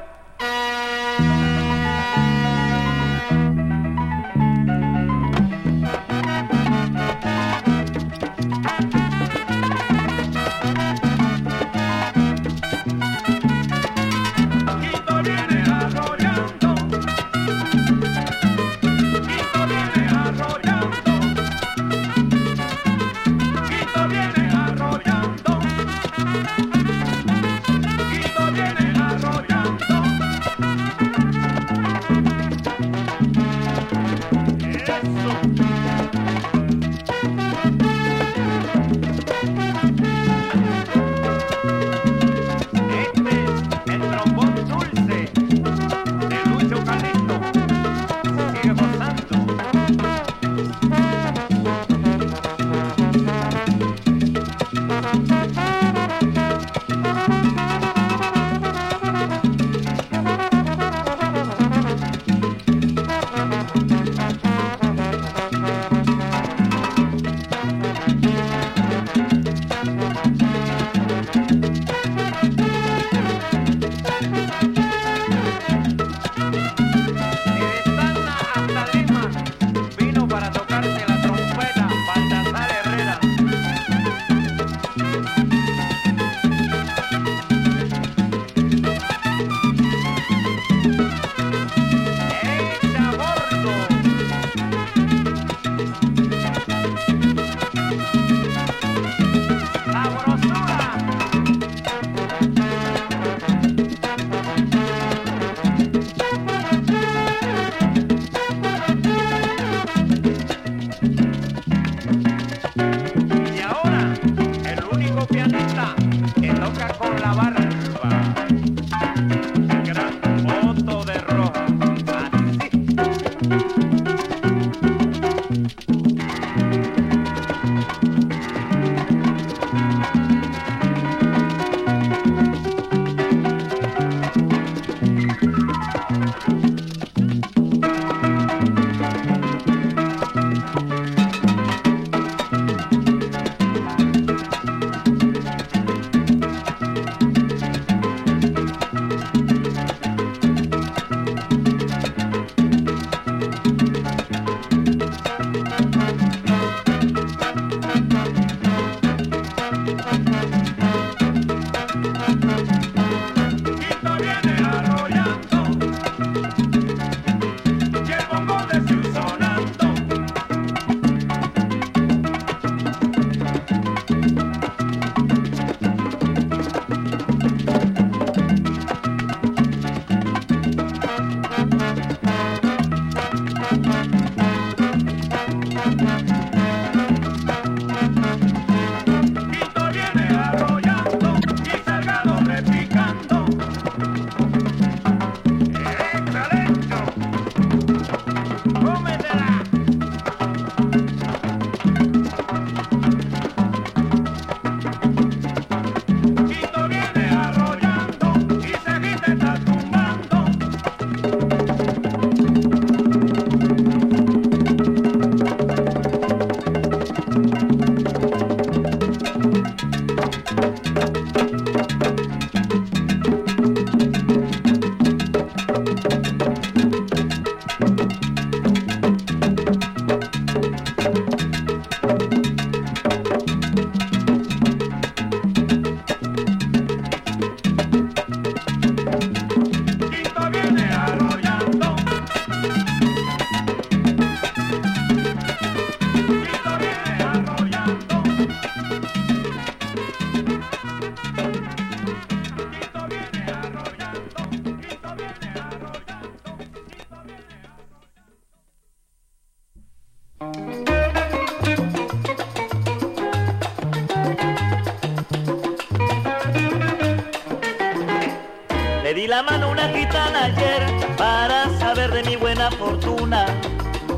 La mano una gitana ayer para saber de mi buena fortuna.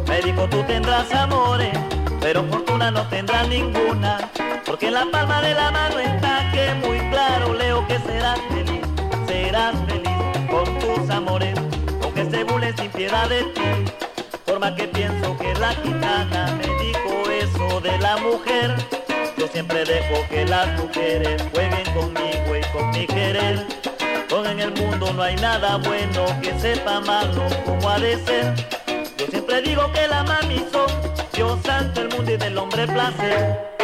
Me dijo tú tendrás amores, pero fortuna no tendrás ninguna. Porque en la palma de la mano está que muy claro leo que serás feliz, serás feliz con tus amores, aunque se burlen sin piedad de ti. Forma que pienso que la gitana me dijo eso de la mujer. Yo siempre dejo que las mujeres jueguen conmigo y con mi querer. En el mundo no hay nada bueno que sepa malo como ha de ser. Yo siempre digo que la mami son Dios santo el mundo y del hombre placer.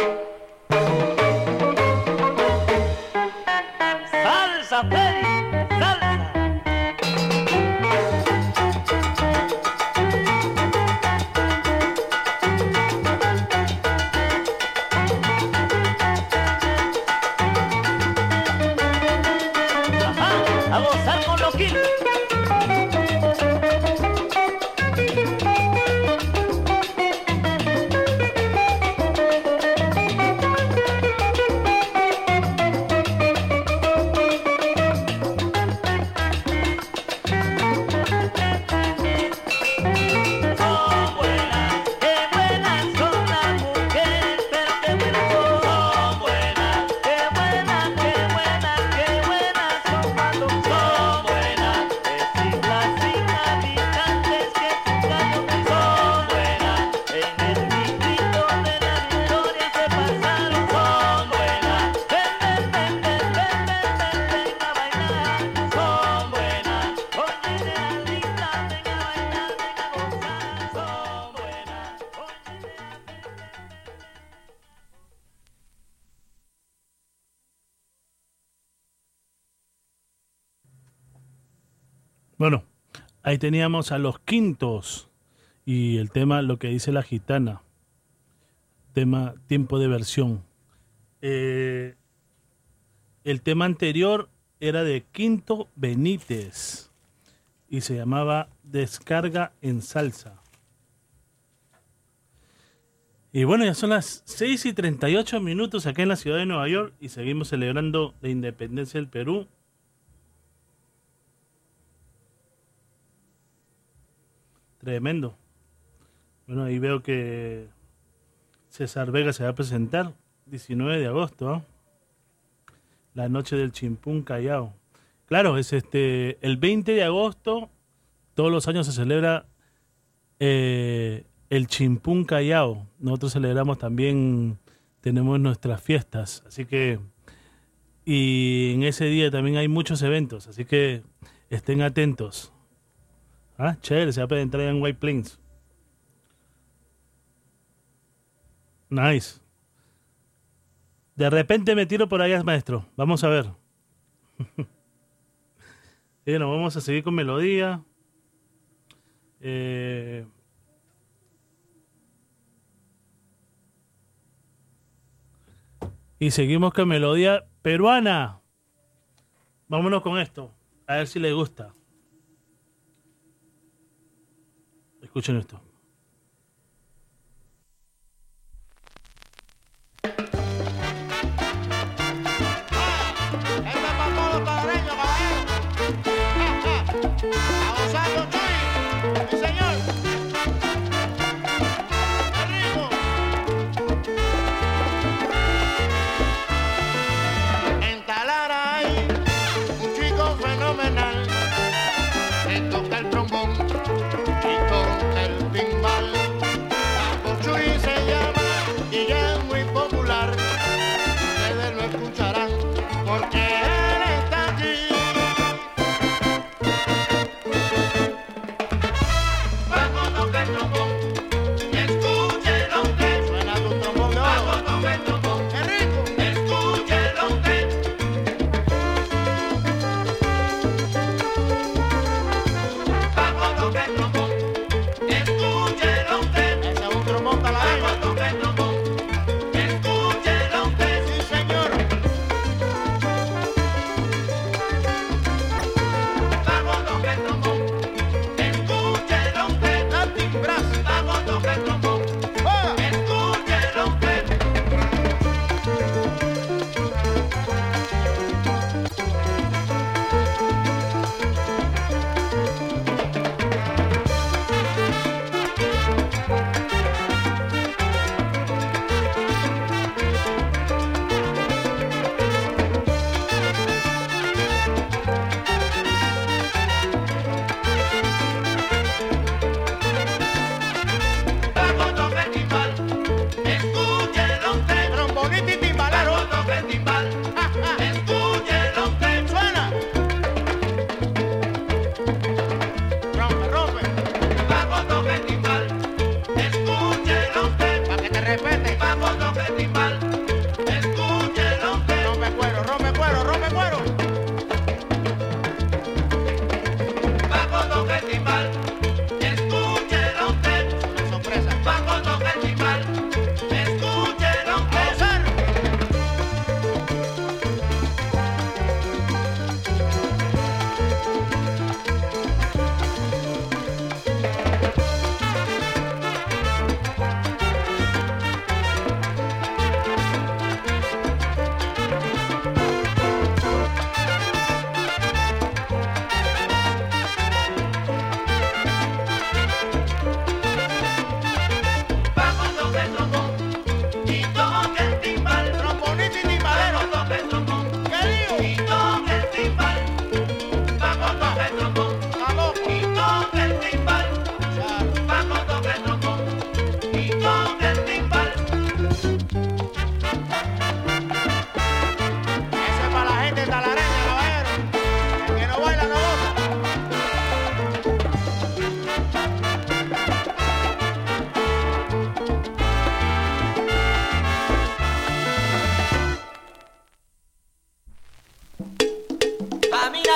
Teníamos a los quintos y el tema Lo que dice la gitana. Tema tiempo de versión. Eh, el tema anterior era de Quinto Benítez y se llamaba Descarga en Salsa. Y bueno, ya son las 6 y 38 minutos acá en la ciudad de Nueva York y seguimos celebrando la independencia del Perú. Tremendo. Bueno, ahí veo que César Vega se va a presentar 19 de agosto, ¿ah? la noche del Chimpún Callao. Claro, es este el 20 de agosto, todos los años se celebra eh, el Chimpún Callao. Nosotros celebramos también, tenemos nuestras fiestas, así que y en ese día también hay muchos eventos, así que estén atentos. Ah, chévere, se va a presentar allá en White Plains. Nice. De repente me tiro por allá, maestro. Vamos a ver. bueno, vamos a seguir con melodía. Eh, y seguimos con melodía peruana. Vámonos con esto. A ver si les gusta. Escuchen esto. Esto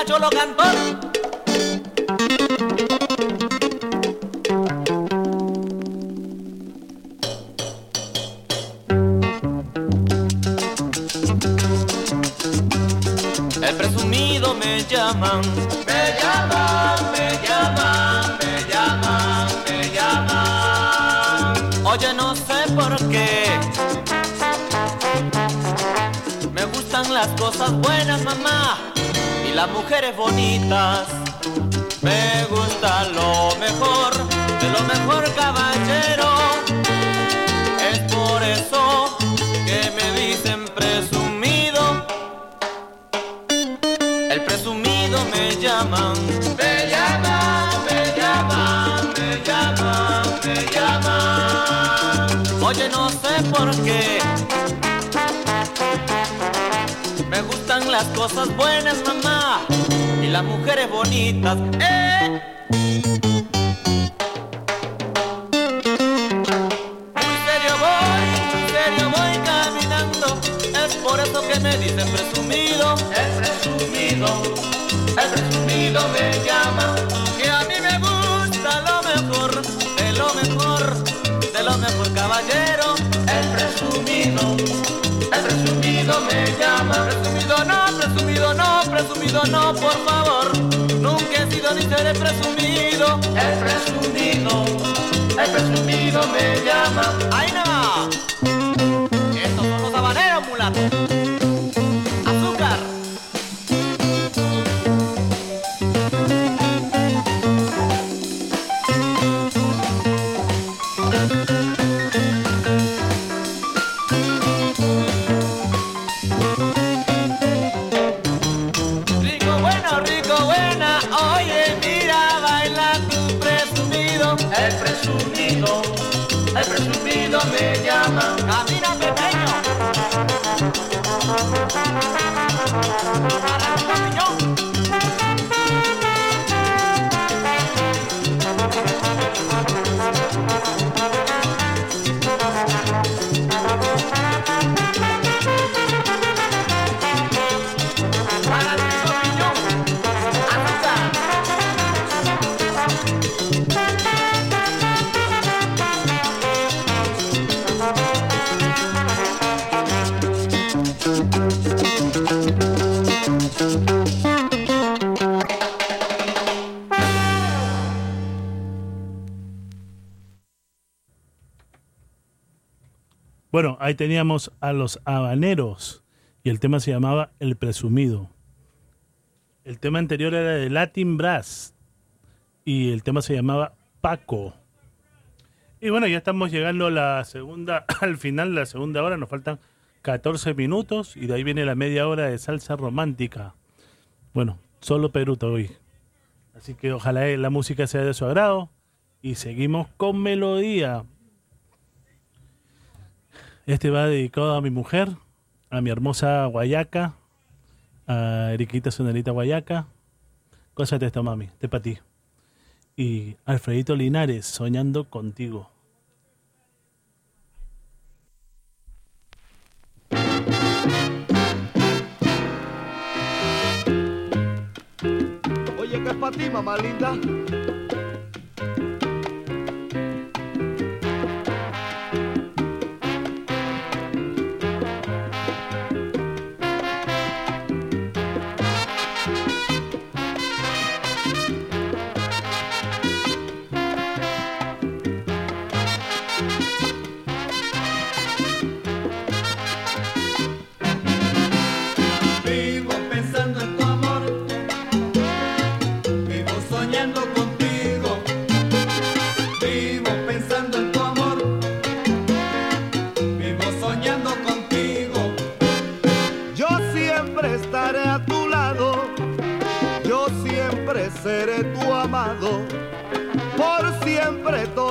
cholo cantor. El presumido me llaman, me llaman, me llaman, me llaman, me llaman. Oye, no sé por qué. Me gustan las cosas buenas, mamá, las mujeres bonitas. Me gusta lo mejor, de lo mejor, caballero. Es por eso que me dicen presumido. El presumido me llaman, me llaman, me llaman, me llaman, me llaman. Oye, no sé por qué. Las cosas buenas, mamá, y las mujeres bonitas. ¡Eh! Muy serio voy, muy serio voy caminando. Es por eso que me dicen presumido. El presumido, el presumido me llama. Que a mí me gusta lo mejor, de lo mejor, de lo mejor, caballero. El presumido, el presumido me llama. Presumido no, por favor. Nunca he sido ni seré presumido. El presumido, el presumido me llama. ¡Ay no! Ahí teníamos a los habaneros y el tema se llamaba El Presumido. El tema anterior era de Latin Brass y el tema se llamaba Paco. Y bueno, ya estamos llegando a la segunda, al final de la segunda hora, nos faltan 14 minutos y de ahí viene la media hora de salsa romántica. Bueno, solo Perú hoy. Así que ojalá eh, la música sea de su agrado y seguimos con melodía. Este va dedicado a mi mujer, a mi hermosa Guayaca, a Eriquita Sonelita Guayaca. Cósate esto, mami, este para ti. Y Alfredito Linares, soñando contigo. Oye, que es para ti, mamá linda.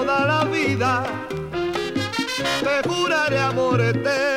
Toda la vida, te juraré amor eterno.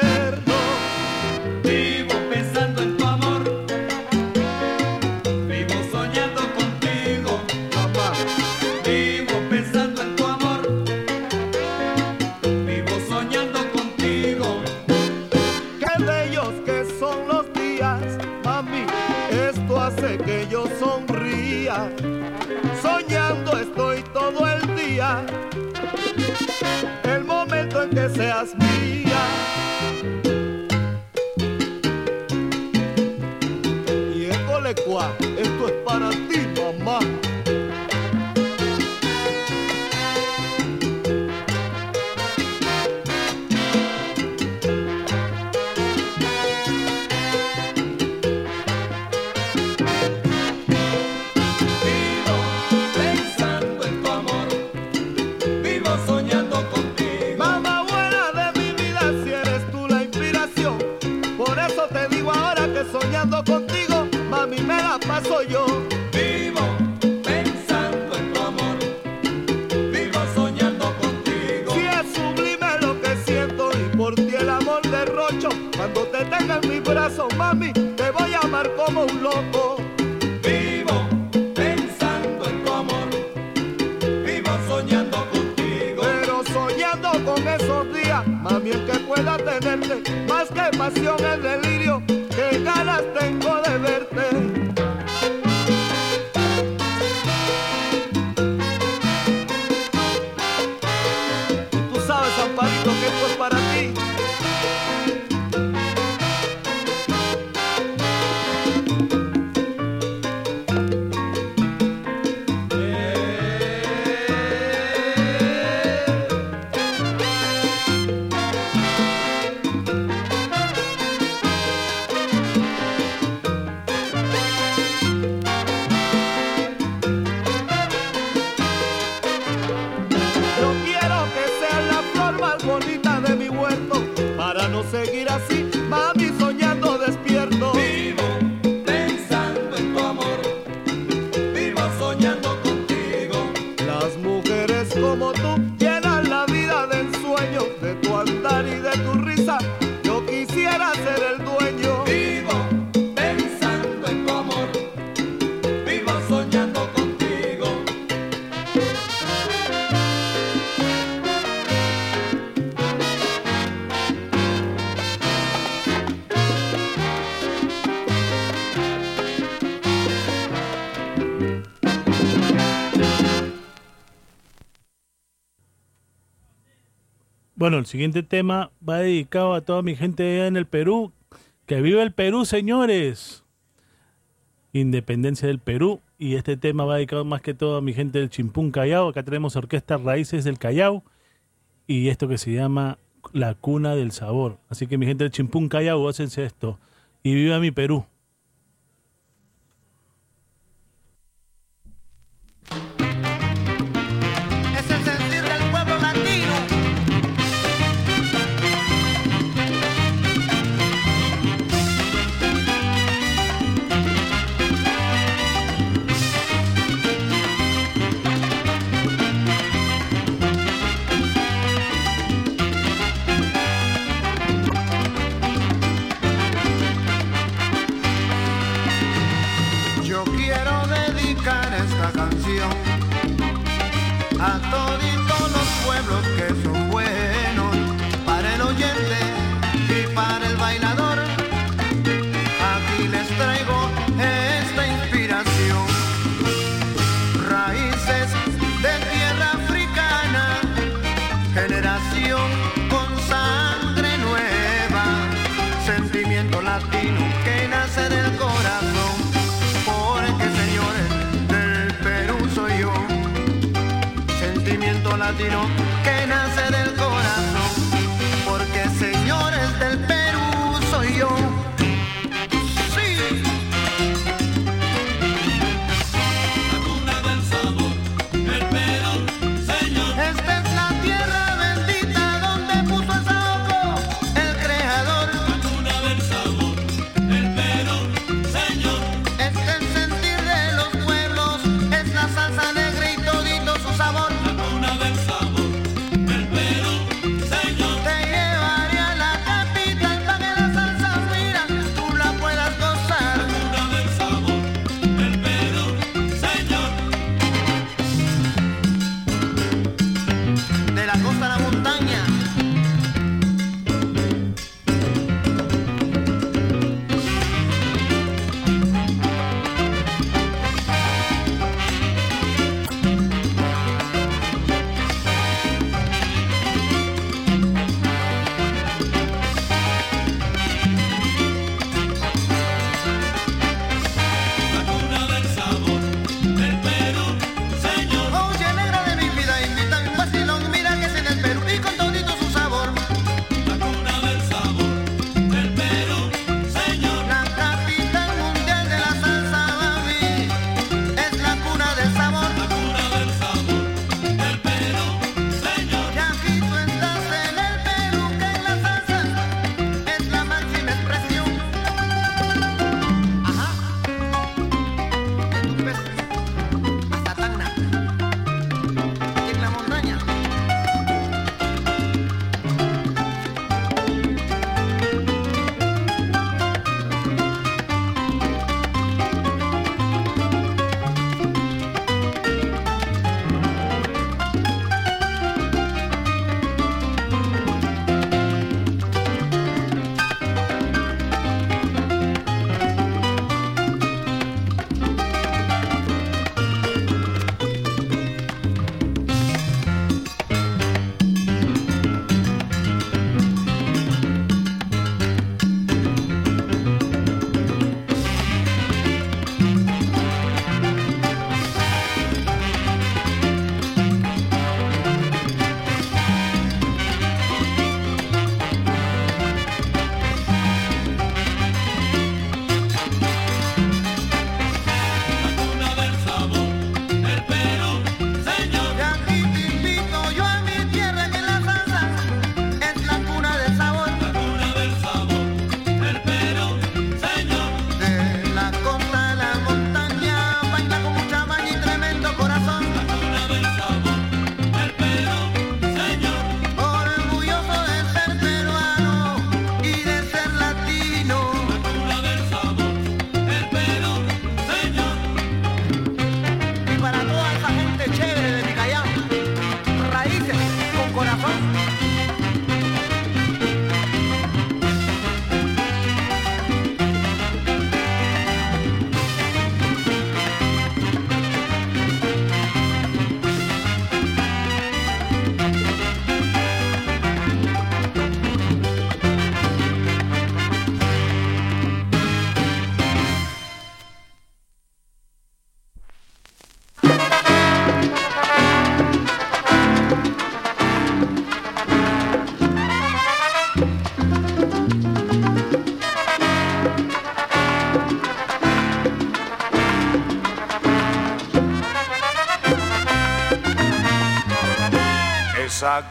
alguien que pueda tenerte más que pasión en el Bueno, el siguiente tema va dedicado a toda mi gente en el Perú. Que vive el Perú, señores. Independencia del Perú. Y este tema va dedicado más que todo a mi gente del Chimpún Callao. Acá tenemos Orquesta Raíces del Callao. Y esto que se llama La Cuna del Sabor. Así que mi gente del Chimpún Callao, hácense esto. Y viva mi Perú.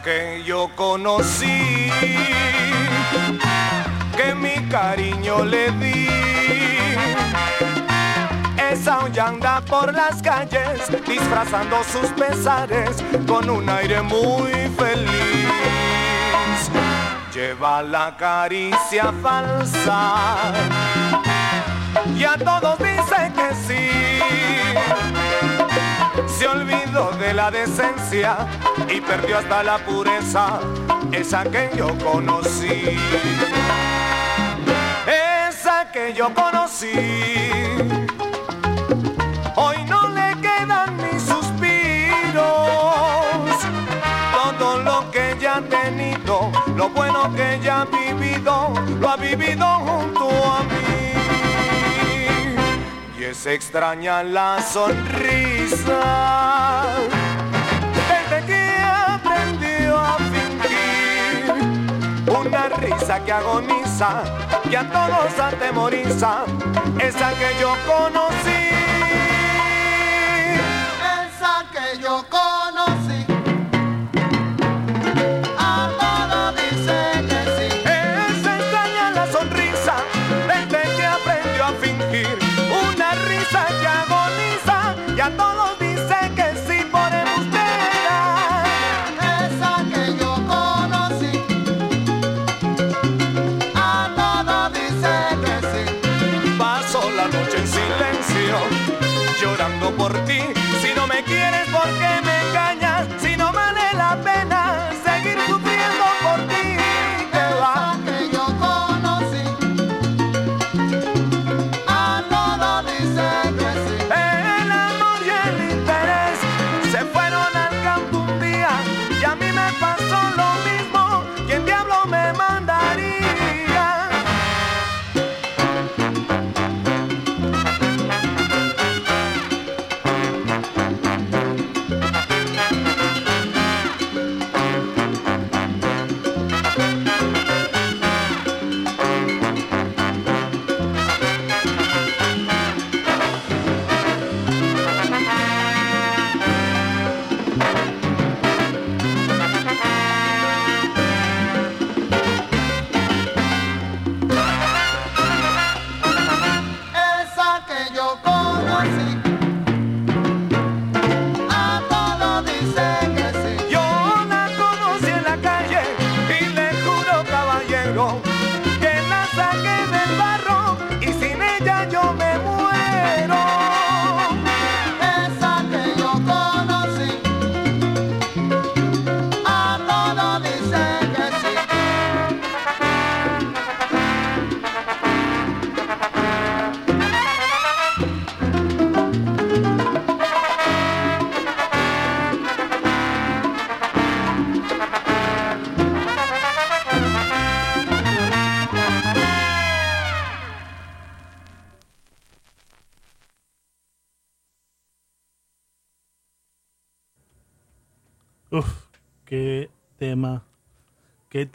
Que yo conocí, que mi cariño le di. Esa hoy anda por las calles disfrazando sus pesares con un aire muy feliz. Lleva la caricia falsa y a todos dice que sí. Se olvidó de la decencia y perdió hasta la pureza, esa que yo conocí. Esa que yo conocí. Hoy no le quedan ni suspiros. Todo lo que ella ha tenido, lo bueno que lo ha vivido Y es extraña la sonrisa desde que aprendió a fingir una risa que agoniza y a todos atemoriza, esa que yo conocí. Esa que yo conocí.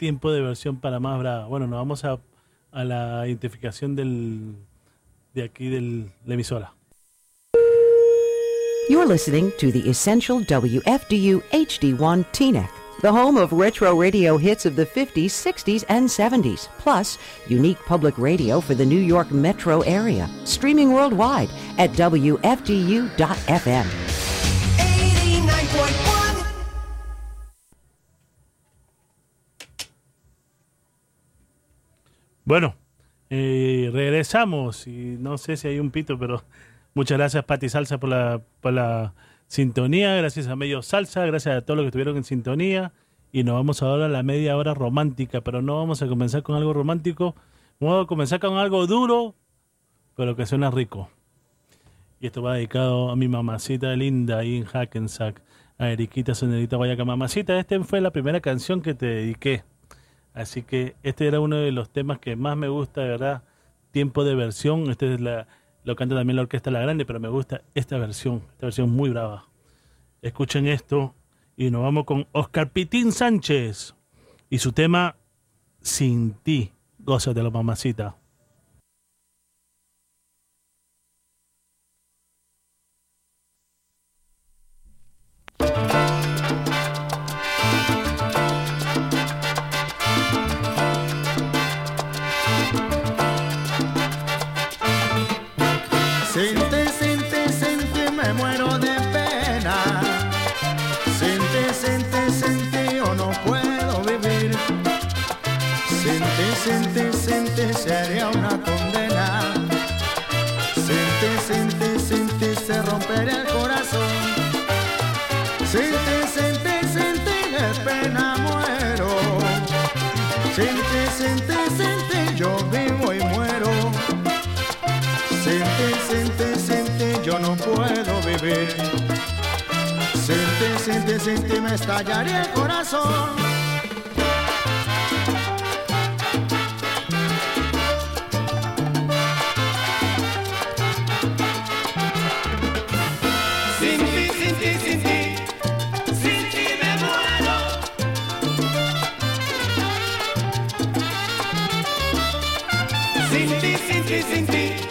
Tiempo de versión para más brava. Bueno, nos vamos a, a la identificación del, de aquí del, la emisora. You're listening to the Essential WFDU HD1 TNEC, the home of retro radio hits of the 50s, 60s, and 70s, plus unique public radio for the New York metro area. Streaming worldwide at WFDU.FM. Bueno, eh, regresamos y no sé si hay un pito, pero muchas gracias Pati Salsa por la, sintonía, gracias a Medio Salsa, gracias a todos los que estuvieron en sintonía y nos vamos ahora a la media hora romántica, pero no vamos a comenzar con algo romántico, vamos a comenzar con algo duro, pero que suena rico. Y esto va dedicado a mi mamacita linda ahí en Hackensack, a Eriquita Sonerita Guayaca. Mamacita, esta fue la primera canción que te dediqué. Así que este era uno de los temas que más me gusta, de verdad. Tiempo de versión. Este es la, lo canta también la orquesta La Grande, pero me gusta esta versión. Esta versión muy brava. Escuchen esto y nos vamos con Oscar Pitín Sánchez y su tema Sin ti. Gózatelo, mamacita. Sería una condena. Sin ti, sin ti, sin ti se rompería el corazón. Sin ti, sin ti, sin ti de pena muero. Sin ti, sin ti, sin ti yo vivo y muero. Sin ti, sin ti, sin ti yo no puedo vivir. Sin ti, sin ti, sin ti me estallaría el corazón. Ti, sin ti,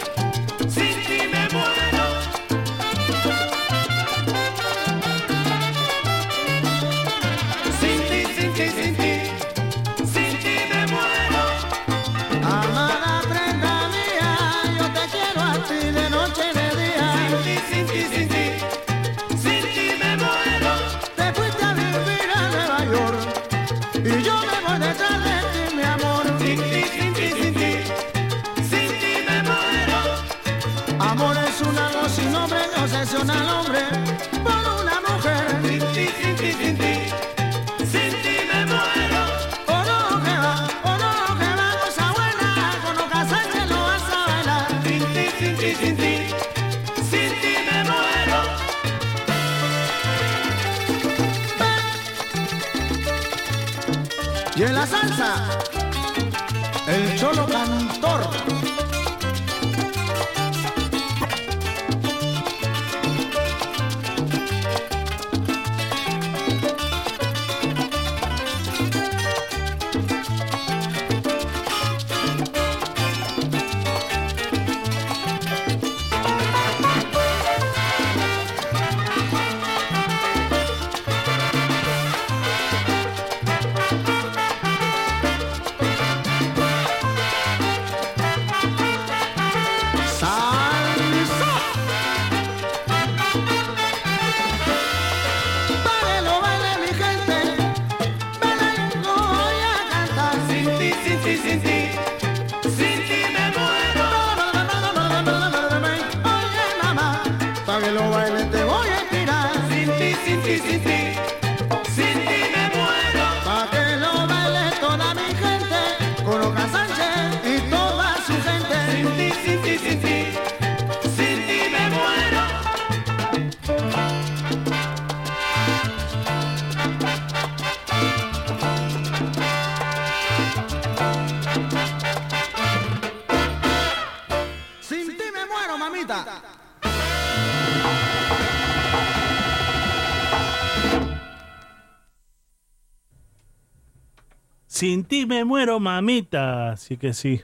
Sin ti me muero, mamita. Así que sí,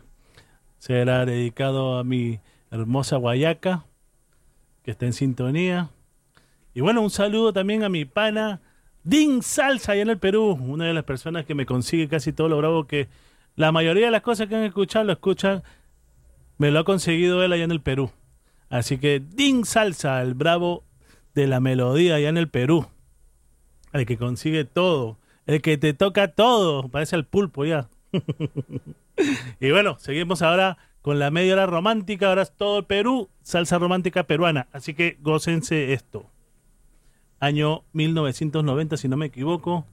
será dedicado a mi hermosa Guayaca, que está en sintonía. Y bueno, un saludo también a mi pana Din Salsa allá en el Perú, una de las personas que me consigue casi todo lo bravo que la mayoría de las cosas que han escuchado lo escuchan, me lo ha conseguido él allá en el Perú. Así que Din Salsa, el bravo de la melodía allá en el Perú, el que consigue todo, el que te toca todo, parece el pulpo ya. y bueno, seguimos ahora con la media hora romántica, ahora es todo el Perú, salsa romántica peruana, así que gócense esto. Año 1990, si no me equivoco.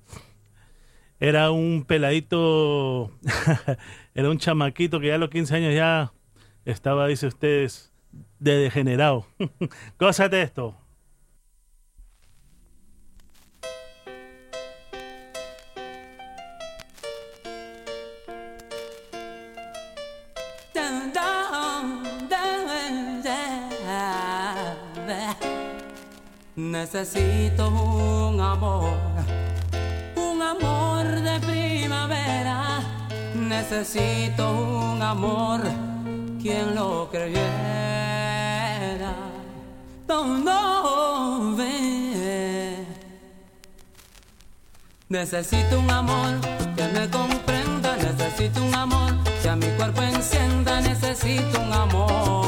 Era un peladito, era un chamaquito que ya a los 15 años ya estaba, dice ustedes, de degenerado. Gózate esto. Necesito un amor, un amor de primavera. Necesito un amor, quien lo creyera. No, ve. Necesito un amor que me comprenda, necesito un amor que a mi cuerpo encienda, necesito un amor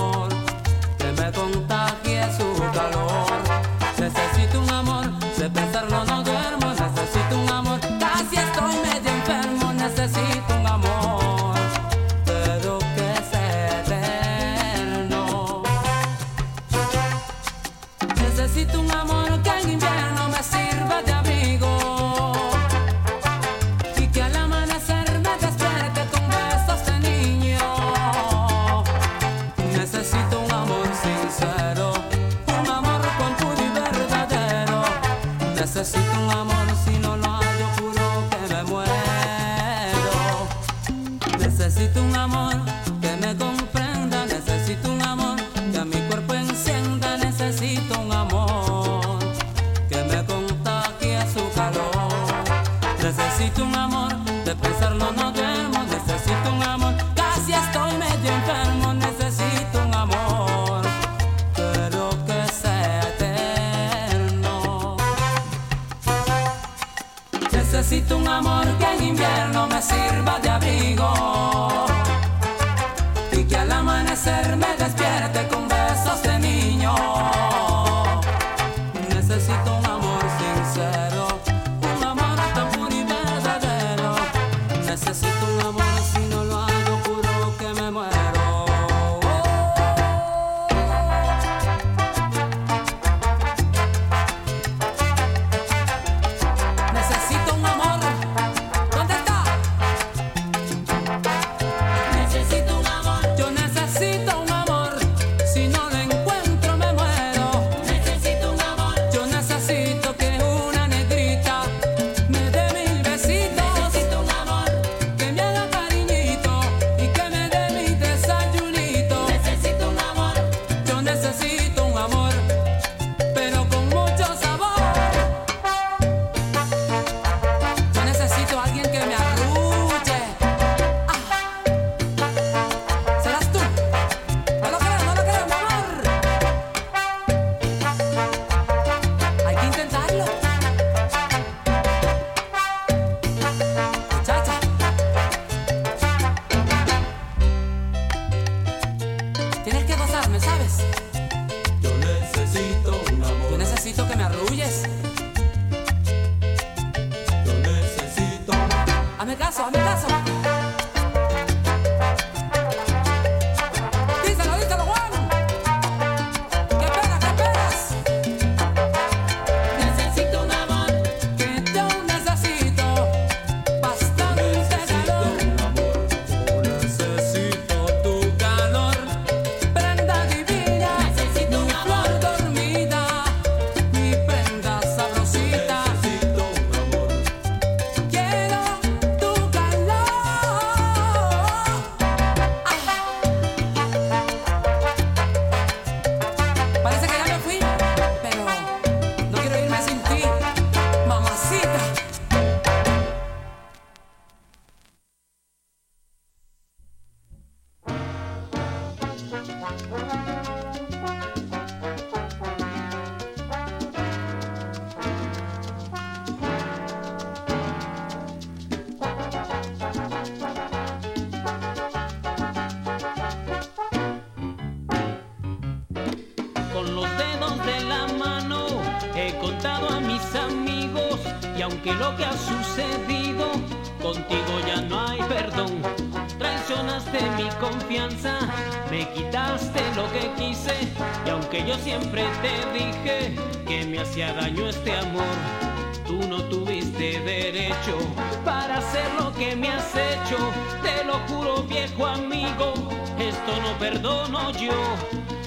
perdono yo.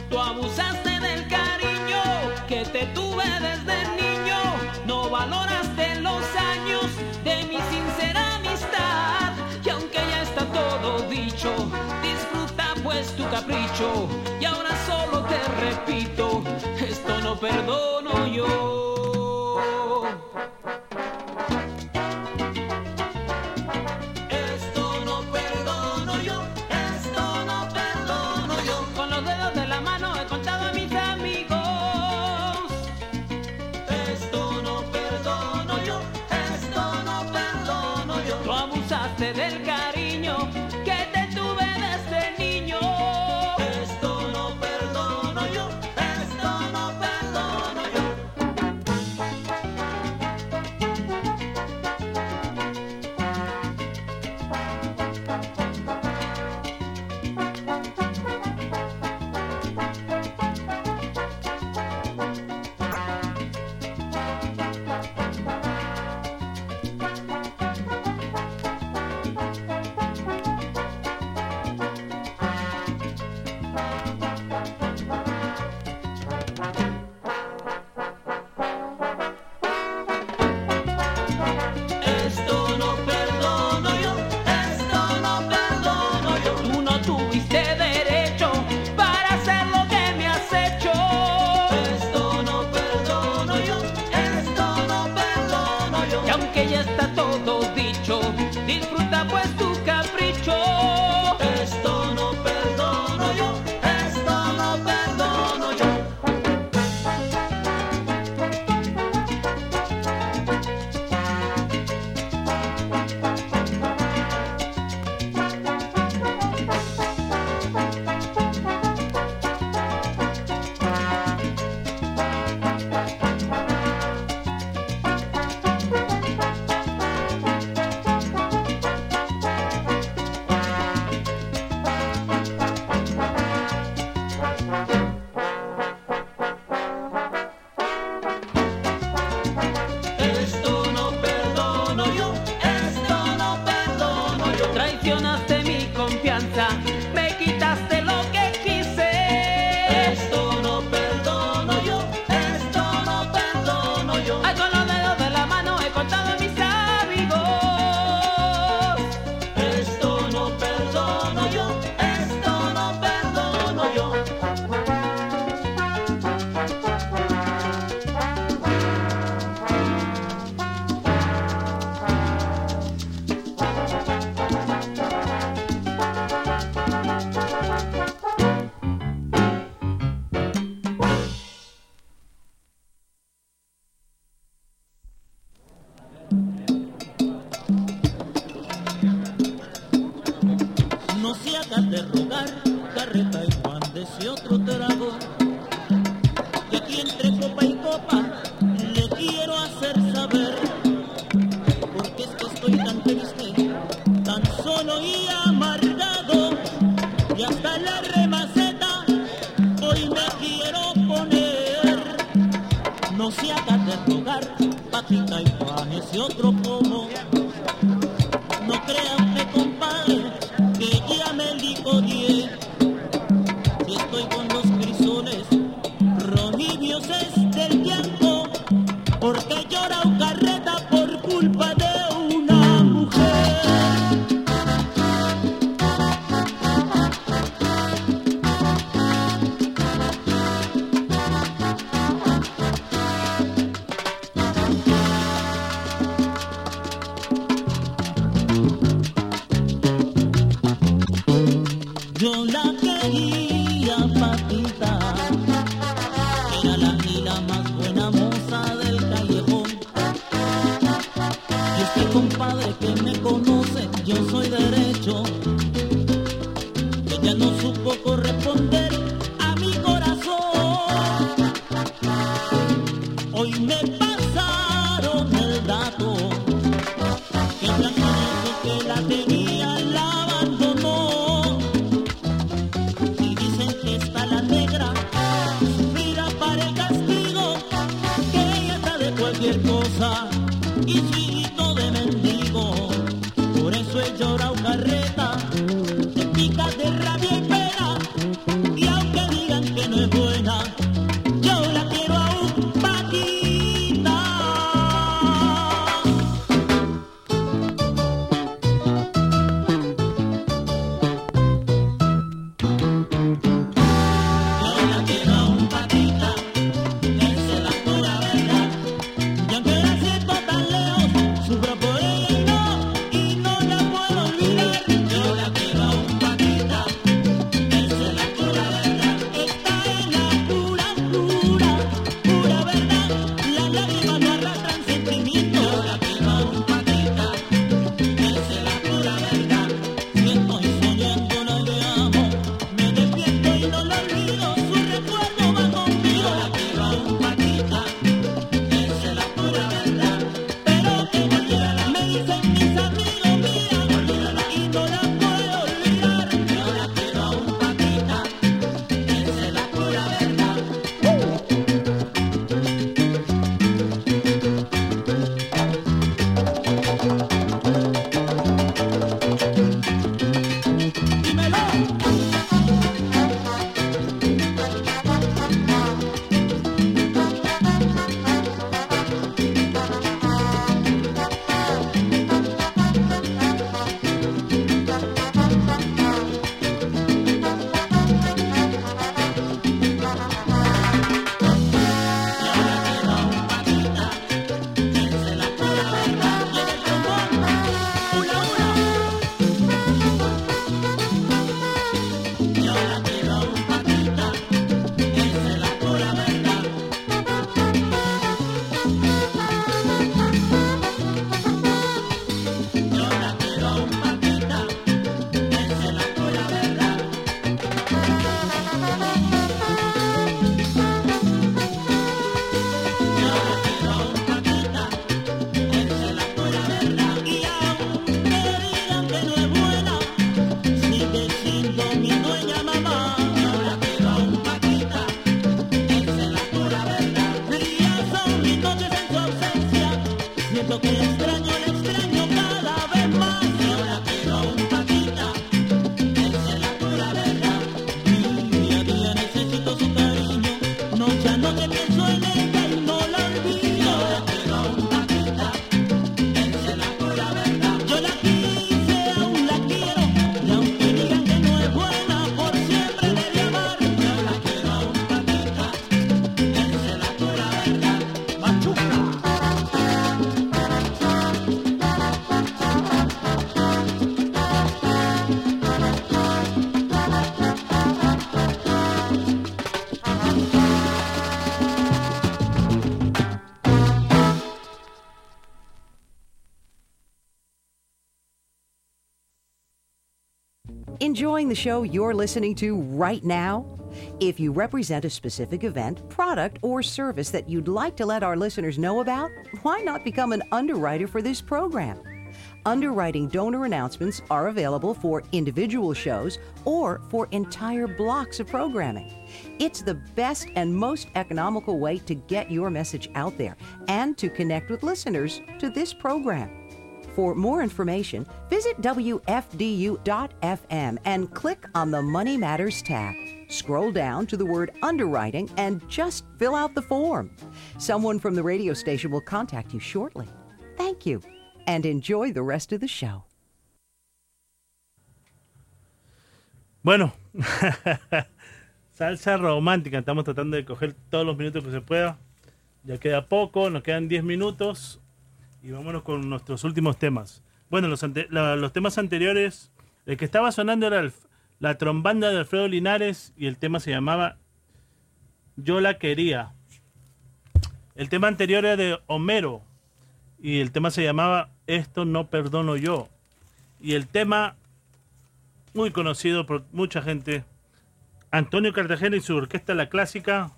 Tú abusaste del cariño que te tuve desde niño. No valoraste los años de mi sincera amistad. Y aunque ya está todo dicho, disfruta pues tu capricho. Y ahora solo te repito, esto no perdono yo. Enjoying the show you're listening to right now? If you represent a specific event, product, or service that you'd like to let our listeners know about, why not become an underwriter for this program? Underwriting donor announcements are available for individual shows or for entire blocks of programming. It's the best and most economical way to get your message out there and to connect with listeners to this program. For more information, visit WFDU.FM and click on the Money Matters tab. Scroll down to the word underwriting and just fill out the form. Someone from the radio station will contact you shortly. Thank you and enjoy the rest of the show. Bueno, salsa romántica. Estamos tratando de coger todos los minutos que se pueda. Ya queda poco, nos quedan 10 minutos. Y vámonos con nuestros últimos temas. Bueno, los, los temas anteriores, el que estaba sonando era la trombanda de Alfredo Linares y el tema se llamaba Yo la quería. El tema anterior era de Homero y el tema se llamaba Esto no perdono yo. Y el tema muy conocido por mucha gente, Antonio Cartagena y su orquesta La Clásica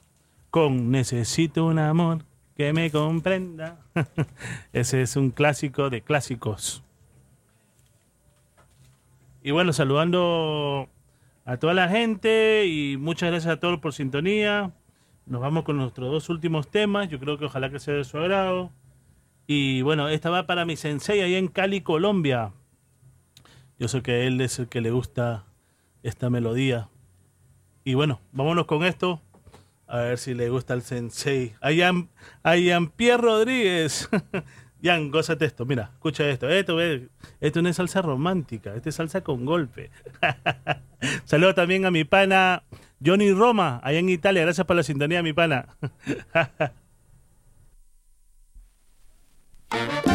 con Necesito un amor que me comprenda. Ese es un clásico de clásicos. Y bueno, saludando a toda la gente y muchas gracias a todos por sintonía. Nos vamos con nuestros dos últimos temas. Yo creo que ojalá que sea de su agrado. Y bueno, esta va para mi sensei ahí en Cali, Colombia. Yo sé que él es el que le gusta esta melodía. Y bueno, vámonos con esto. A ver si le gusta al sensei. A Jean, a Jean-Pierre Rodríguez. Jan, gózate esto. Mira, escucha esto. Esto, esto no es salsa romántica. Esto es salsa con golpe. Saludo también a mi pana Johnny Roma, allá en Italia. Gracias por la sintonía, mi pana.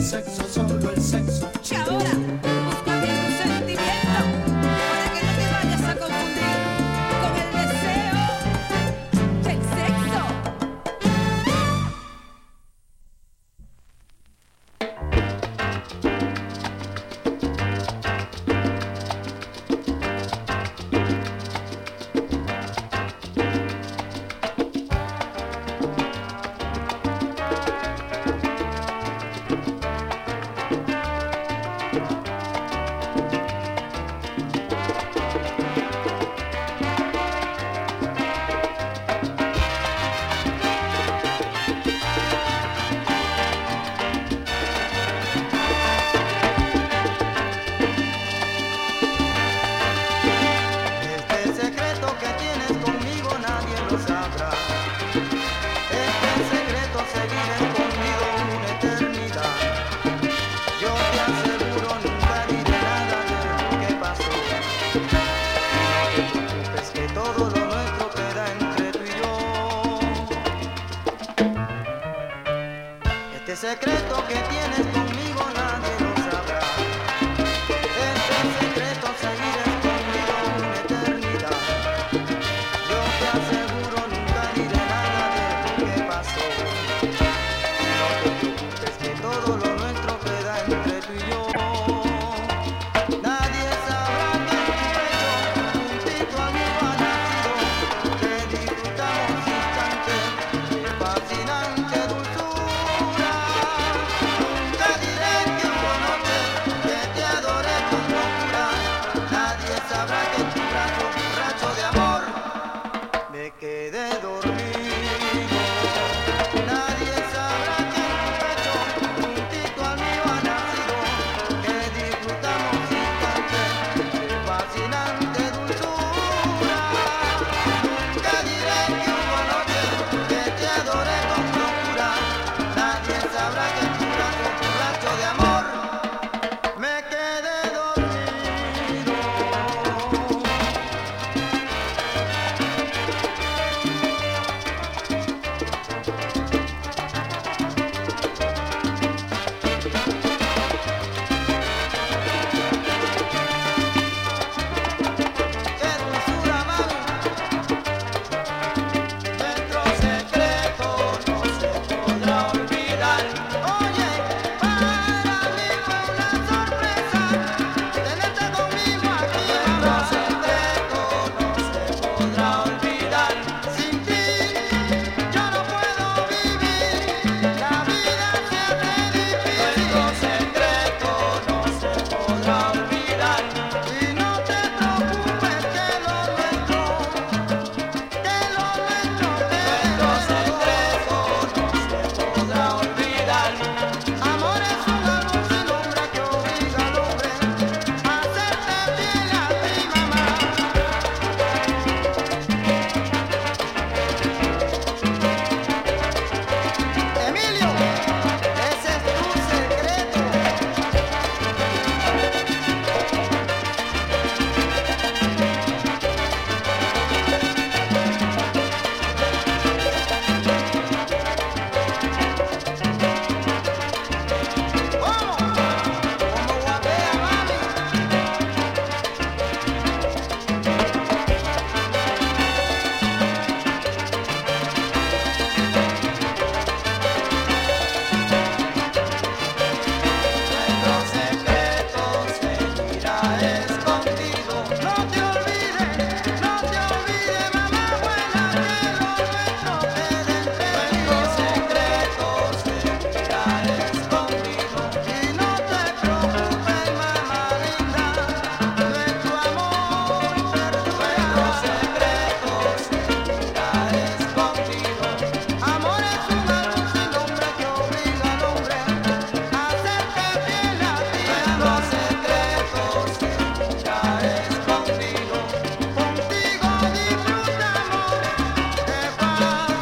solo el sexo, solo el sexo.